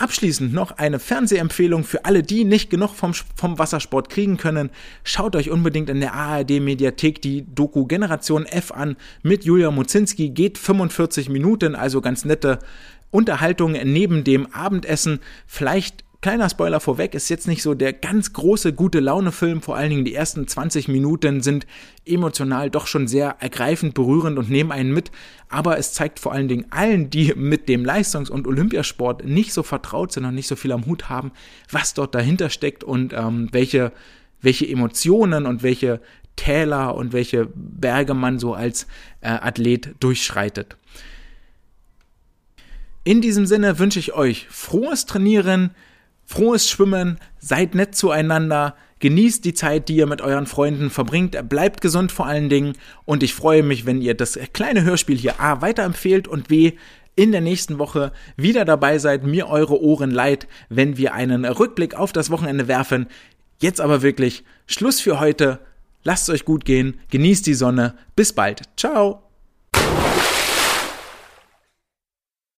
Abschließend noch eine Fernsehempfehlung für alle, die nicht genug vom, vom Wassersport kriegen können. Schaut euch unbedingt in der ARD Mediathek die Doku Generation F an mit Julia Muzinski. Geht 45 Minuten, also ganz nette Unterhaltung neben dem Abendessen. Vielleicht Kleiner Spoiler vorweg, ist jetzt nicht so der ganz große gute Laune-Film. Vor allen Dingen die ersten 20 Minuten sind emotional doch schon sehr ergreifend, berührend und nehmen einen mit. Aber es zeigt vor allen Dingen allen, die mit dem Leistungs- und Olympiasport nicht so vertraut sind und nicht so viel am Hut haben, was dort dahinter steckt und ähm, welche, welche Emotionen und welche Täler und welche Berge man so als äh, Athlet durchschreitet. In diesem Sinne wünsche ich euch frohes Trainieren, frohes Schwimmen, seid nett zueinander, genießt die Zeit, die ihr mit euren Freunden verbringt, bleibt gesund vor allen Dingen und ich freue mich, wenn ihr das kleine Hörspiel hier A weiterempfehlt und B in der nächsten Woche wieder dabei seid, mir eure Ohren leid, wenn wir einen Rückblick auf das Wochenende werfen. Jetzt aber wirklich Schluss für heute. Lasst es euch gut gehen, genießt die Sonne. Bis bald. Ciao.